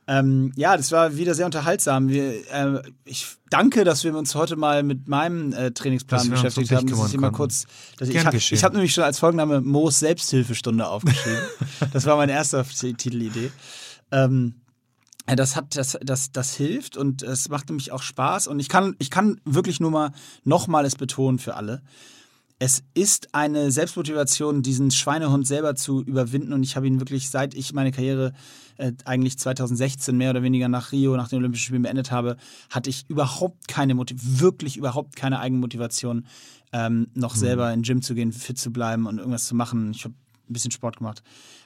Ähm, ja, das war wieder sehr unterhaltsam. Wir, äh, ich danke, dass wir uns heute mal mit meinem äh, Trainingsplan Dass beschäftigt haben. Das kümmern ist immer konnten. kurz. Dass ich Gern ich habe geschehen. hab nämlich schon als Folgenname Moos Selbsthilfestunde aufgeschrieben. das war meine erste Titelidee. Ähm, das hat, das, das, das hilft und es macht nämlich auch Spaß. Und ich kann, ich kann wirklich nur mal nochmal es betonen für alle. Es ist eine Selbstmotivation, diesen Schweinehund selber zu überwinden. Und ich habe ihn wirklich, seit ich meine Karriere äh, eigentlich 2016 mehr oder weniger nach Rio, nach den Olympischen Spielen beendet habe, hatte ich überhaupt keine Motivation, wirklich überhaupt keine Eigenmotivation, ähm, noch selber in den Gym zu gehen, fit zu bleiben und irgendwas zu machen. Ich habe ein bisschen Sport gemacht.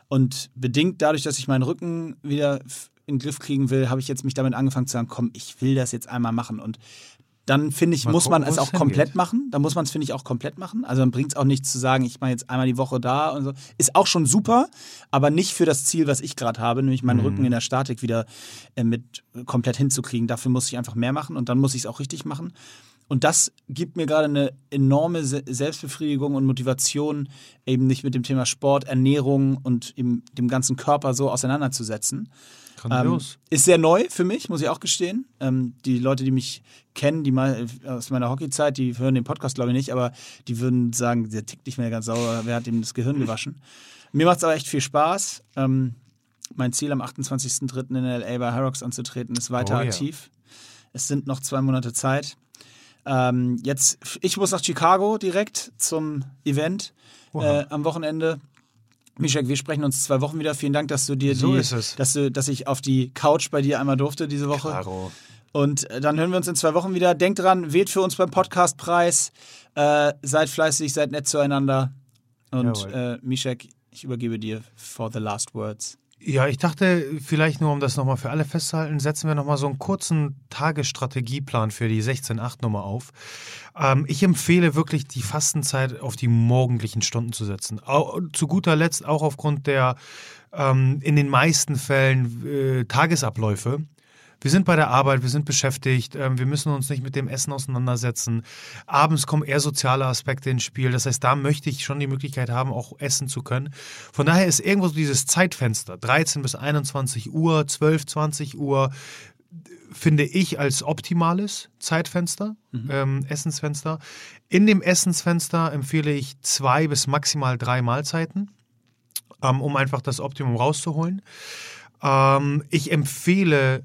Und bedingt dadurch, dass ich meinen Rücken wieder in den Griff kriegen will, habe ich jetzt mich damit angefangen zu sagen, komm, ich will das jetzt einmal machen. Und dann finde ich, Mal muss man gucken, es wo auch es komplett machen. Da muss man es, finde ich, auch komplett machen. Also dann bringt es auch nichts zu sagen, ich mache jetzt einmal die Woche da und so. Ist auch schon super, aber nicht für das Ziel, was ich gerade habe, nämlich meinen Rücken in der Statik wieder äh, mit komplett hinzukriegen. Dafür muss ich einfach mehr machen und dann muss ich es auch richtig machen. Und das gibt mir gerade eine enorme Se Selbstbefriedigung und Motivation, eben nicht mit dem Thema Sport, Ernährung und eben dem ganzen Körper so auseinanderzusetzen. Ähm, ist sehr neu für mich, muss ich auch gestehen. Ähm, die Leute, die mich kennen, die mal aus meiner Hockeyzeit, die hören den Podcast, glaube ich, nicht, aber die würden sagen, der tickt nicht mehr ganz sauber, wer hat ihm das Gehirn gewaschen. Mir macht es aber echt viel Spaß. Ähm, mein Ziel am 28.03. in LA bei Harrox anzutreten ist weiter Oh ja. aktiv. Es sind noch zwei Monate Zeit. Ähm, jetzt, ich muss nach Chicago direkt zum Event äh, am Wochenende. Mischek, wir sprechen uns zwei Wochen wieder. Vielen Dank, dass du dir So die, dass du, dass ich auf die Couch bei dir einmal durfte diese Woche. Klaro. Und äh, dann hören wir uns in zwei Wochen wieder. Denkt dran, wählt für uns beim Podcastpreis. Äh, seid fleißig, seid nett zueinander. Und Jawohl. äh, Mischek, ich übergebe dir for the last words. Ja, ich dachte, vielleicht nur, um das nochmal für alle festzuhalten, setzen wir nochmal so einen kurzen Tagesstrategieplan für die 16.8-Nummer auf. Ähm, ich empfehle wirklich, die Fastenzeit auf die morgendlichen Stunden zu setzen. Au, zu guter Letzt auch aufgrund der ähm, in den meisten Fällen äh, Tagesabläufe. Wir sind bei der Arbeit, wir sind beschäftigt, ähm, wir müssen uns nicht mit dem Essen auseinandersetzen. Abends kommen eher soziale Aspekte ins Spiel. Das heißt, da möchte ich schon die Möglichkeit haben, auch essen zu können. Von daher ist irgendwo so dieses Zeitfenster, 13 bis 21 Uhr, 12, 20 Uhr, finde ich als optimales Zeitfenster, ähm, Essensfenster. In dem Essensfenster empfehle ich zwei bis maximal drei Mahlzeiten, ähm, um einfach das Optimum rauszuholen. Ähm, ich empfehle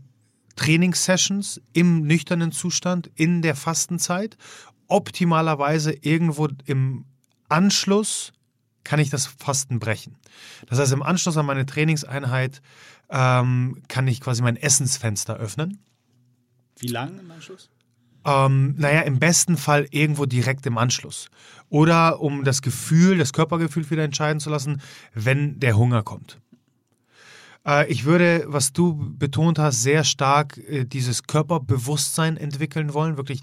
Trainingssessions im nüchternen Zustand in der Fastenzeit. Optimalerweise irgendwo im Anschluss kann ich das Fasten brechen. Das heißt, im Anschluss an meine Trainingseinheit ähm, kann ich quasi mein Essensfenster öffnen. Wie lang im Anschluss? Ähm, naja, im besten Fall irgendwo direkt im Anschluss. Oder um das Gefühl, das Körpergefühl wieder entscheiden zu lassen, wenn der Hunger kommt. Äh, ich würde, was du betont hast, sehr stark äh, dieses Körperbewusstsein entwickeln wollen, wirklich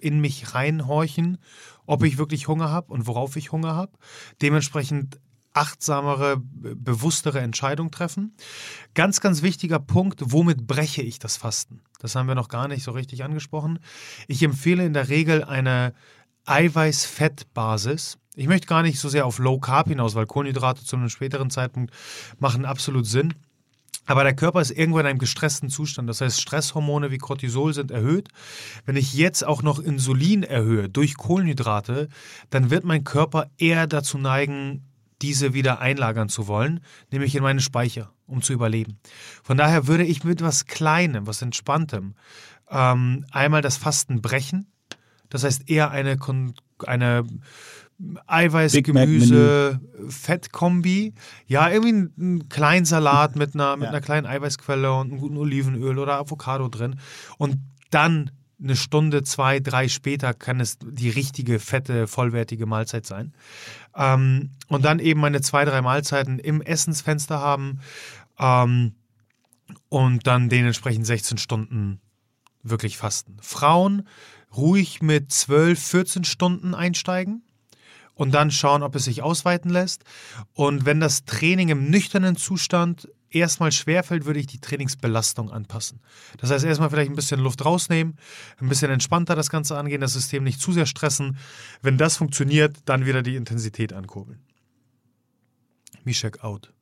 in mich reinhorchen, ob ich wirklich Hunger habe und worauf ich Hunger habe. Dementsprechend achtsamere, be- bewusstere Entscheidung treffen. Ganz, ganz wichtiger Punkt, womit breche ich das Fasten? Das haben wir noch gar nicht so richtig angesprochen. Ich empfehle in der Regel eine Eiweiß-Fett-Basis. Ich möchte gar nicht so sehr auf Low Carb hinaus, weil Kohlenhydrate zu einem späteren Zeitpunkt machen absolut Sinn. Aber der Körper ist irgendwo in einem gestressten Zustand. Das heißt, Stresshormone wie Cortisol sind erhöht. Wenn ich jetzt auch noch Insulin erhöhe durch Kohlenhydrate, dann wird mein Körper eher dazu neigen, diese wieder einlagern zu wollen, nämlich in meine Speicher, um zu überleben. Von daher würde ich mit was Kleinem, was Entspanntem, ähm, einmal das Fasten brechen. Das heißt eher eine, eine Eiweiß, Big Gemüse, Fettkombi. Ja, irgendwie ein, ein kleinen Salat mit einer, mit Ja. einer kleinen Eiweißquelle und einem guten Olivenöl oder Avocado drin. Und dann eine Stunde, zwei, drei später kann es die richtige, fette, vollwertige Mahlzeit sein. Ähm, und dann eben meine zwei, drei Mahlzeiten im Essensfenster haben ähm, und dann dementsprechend 16 Stunden wirklich fasten. Frauen ruhig mit 12, 14 Stunden einsteigen und dann schauen, ob es sich ausweiten lässt. Und wenn das Training im nüchternen Zustand erstmal schwerfällt, würde ich die Trainingsbelastung anpassen. Das heißt, erstmal vielleicht ein bisschen Luft rausnehmen, ein bisschen entspannter das Ganze angehen, das System nicht zu sehr stressen. Wenn das funktioniert, dann wieder die Intensität ankurbeln. Mishek out.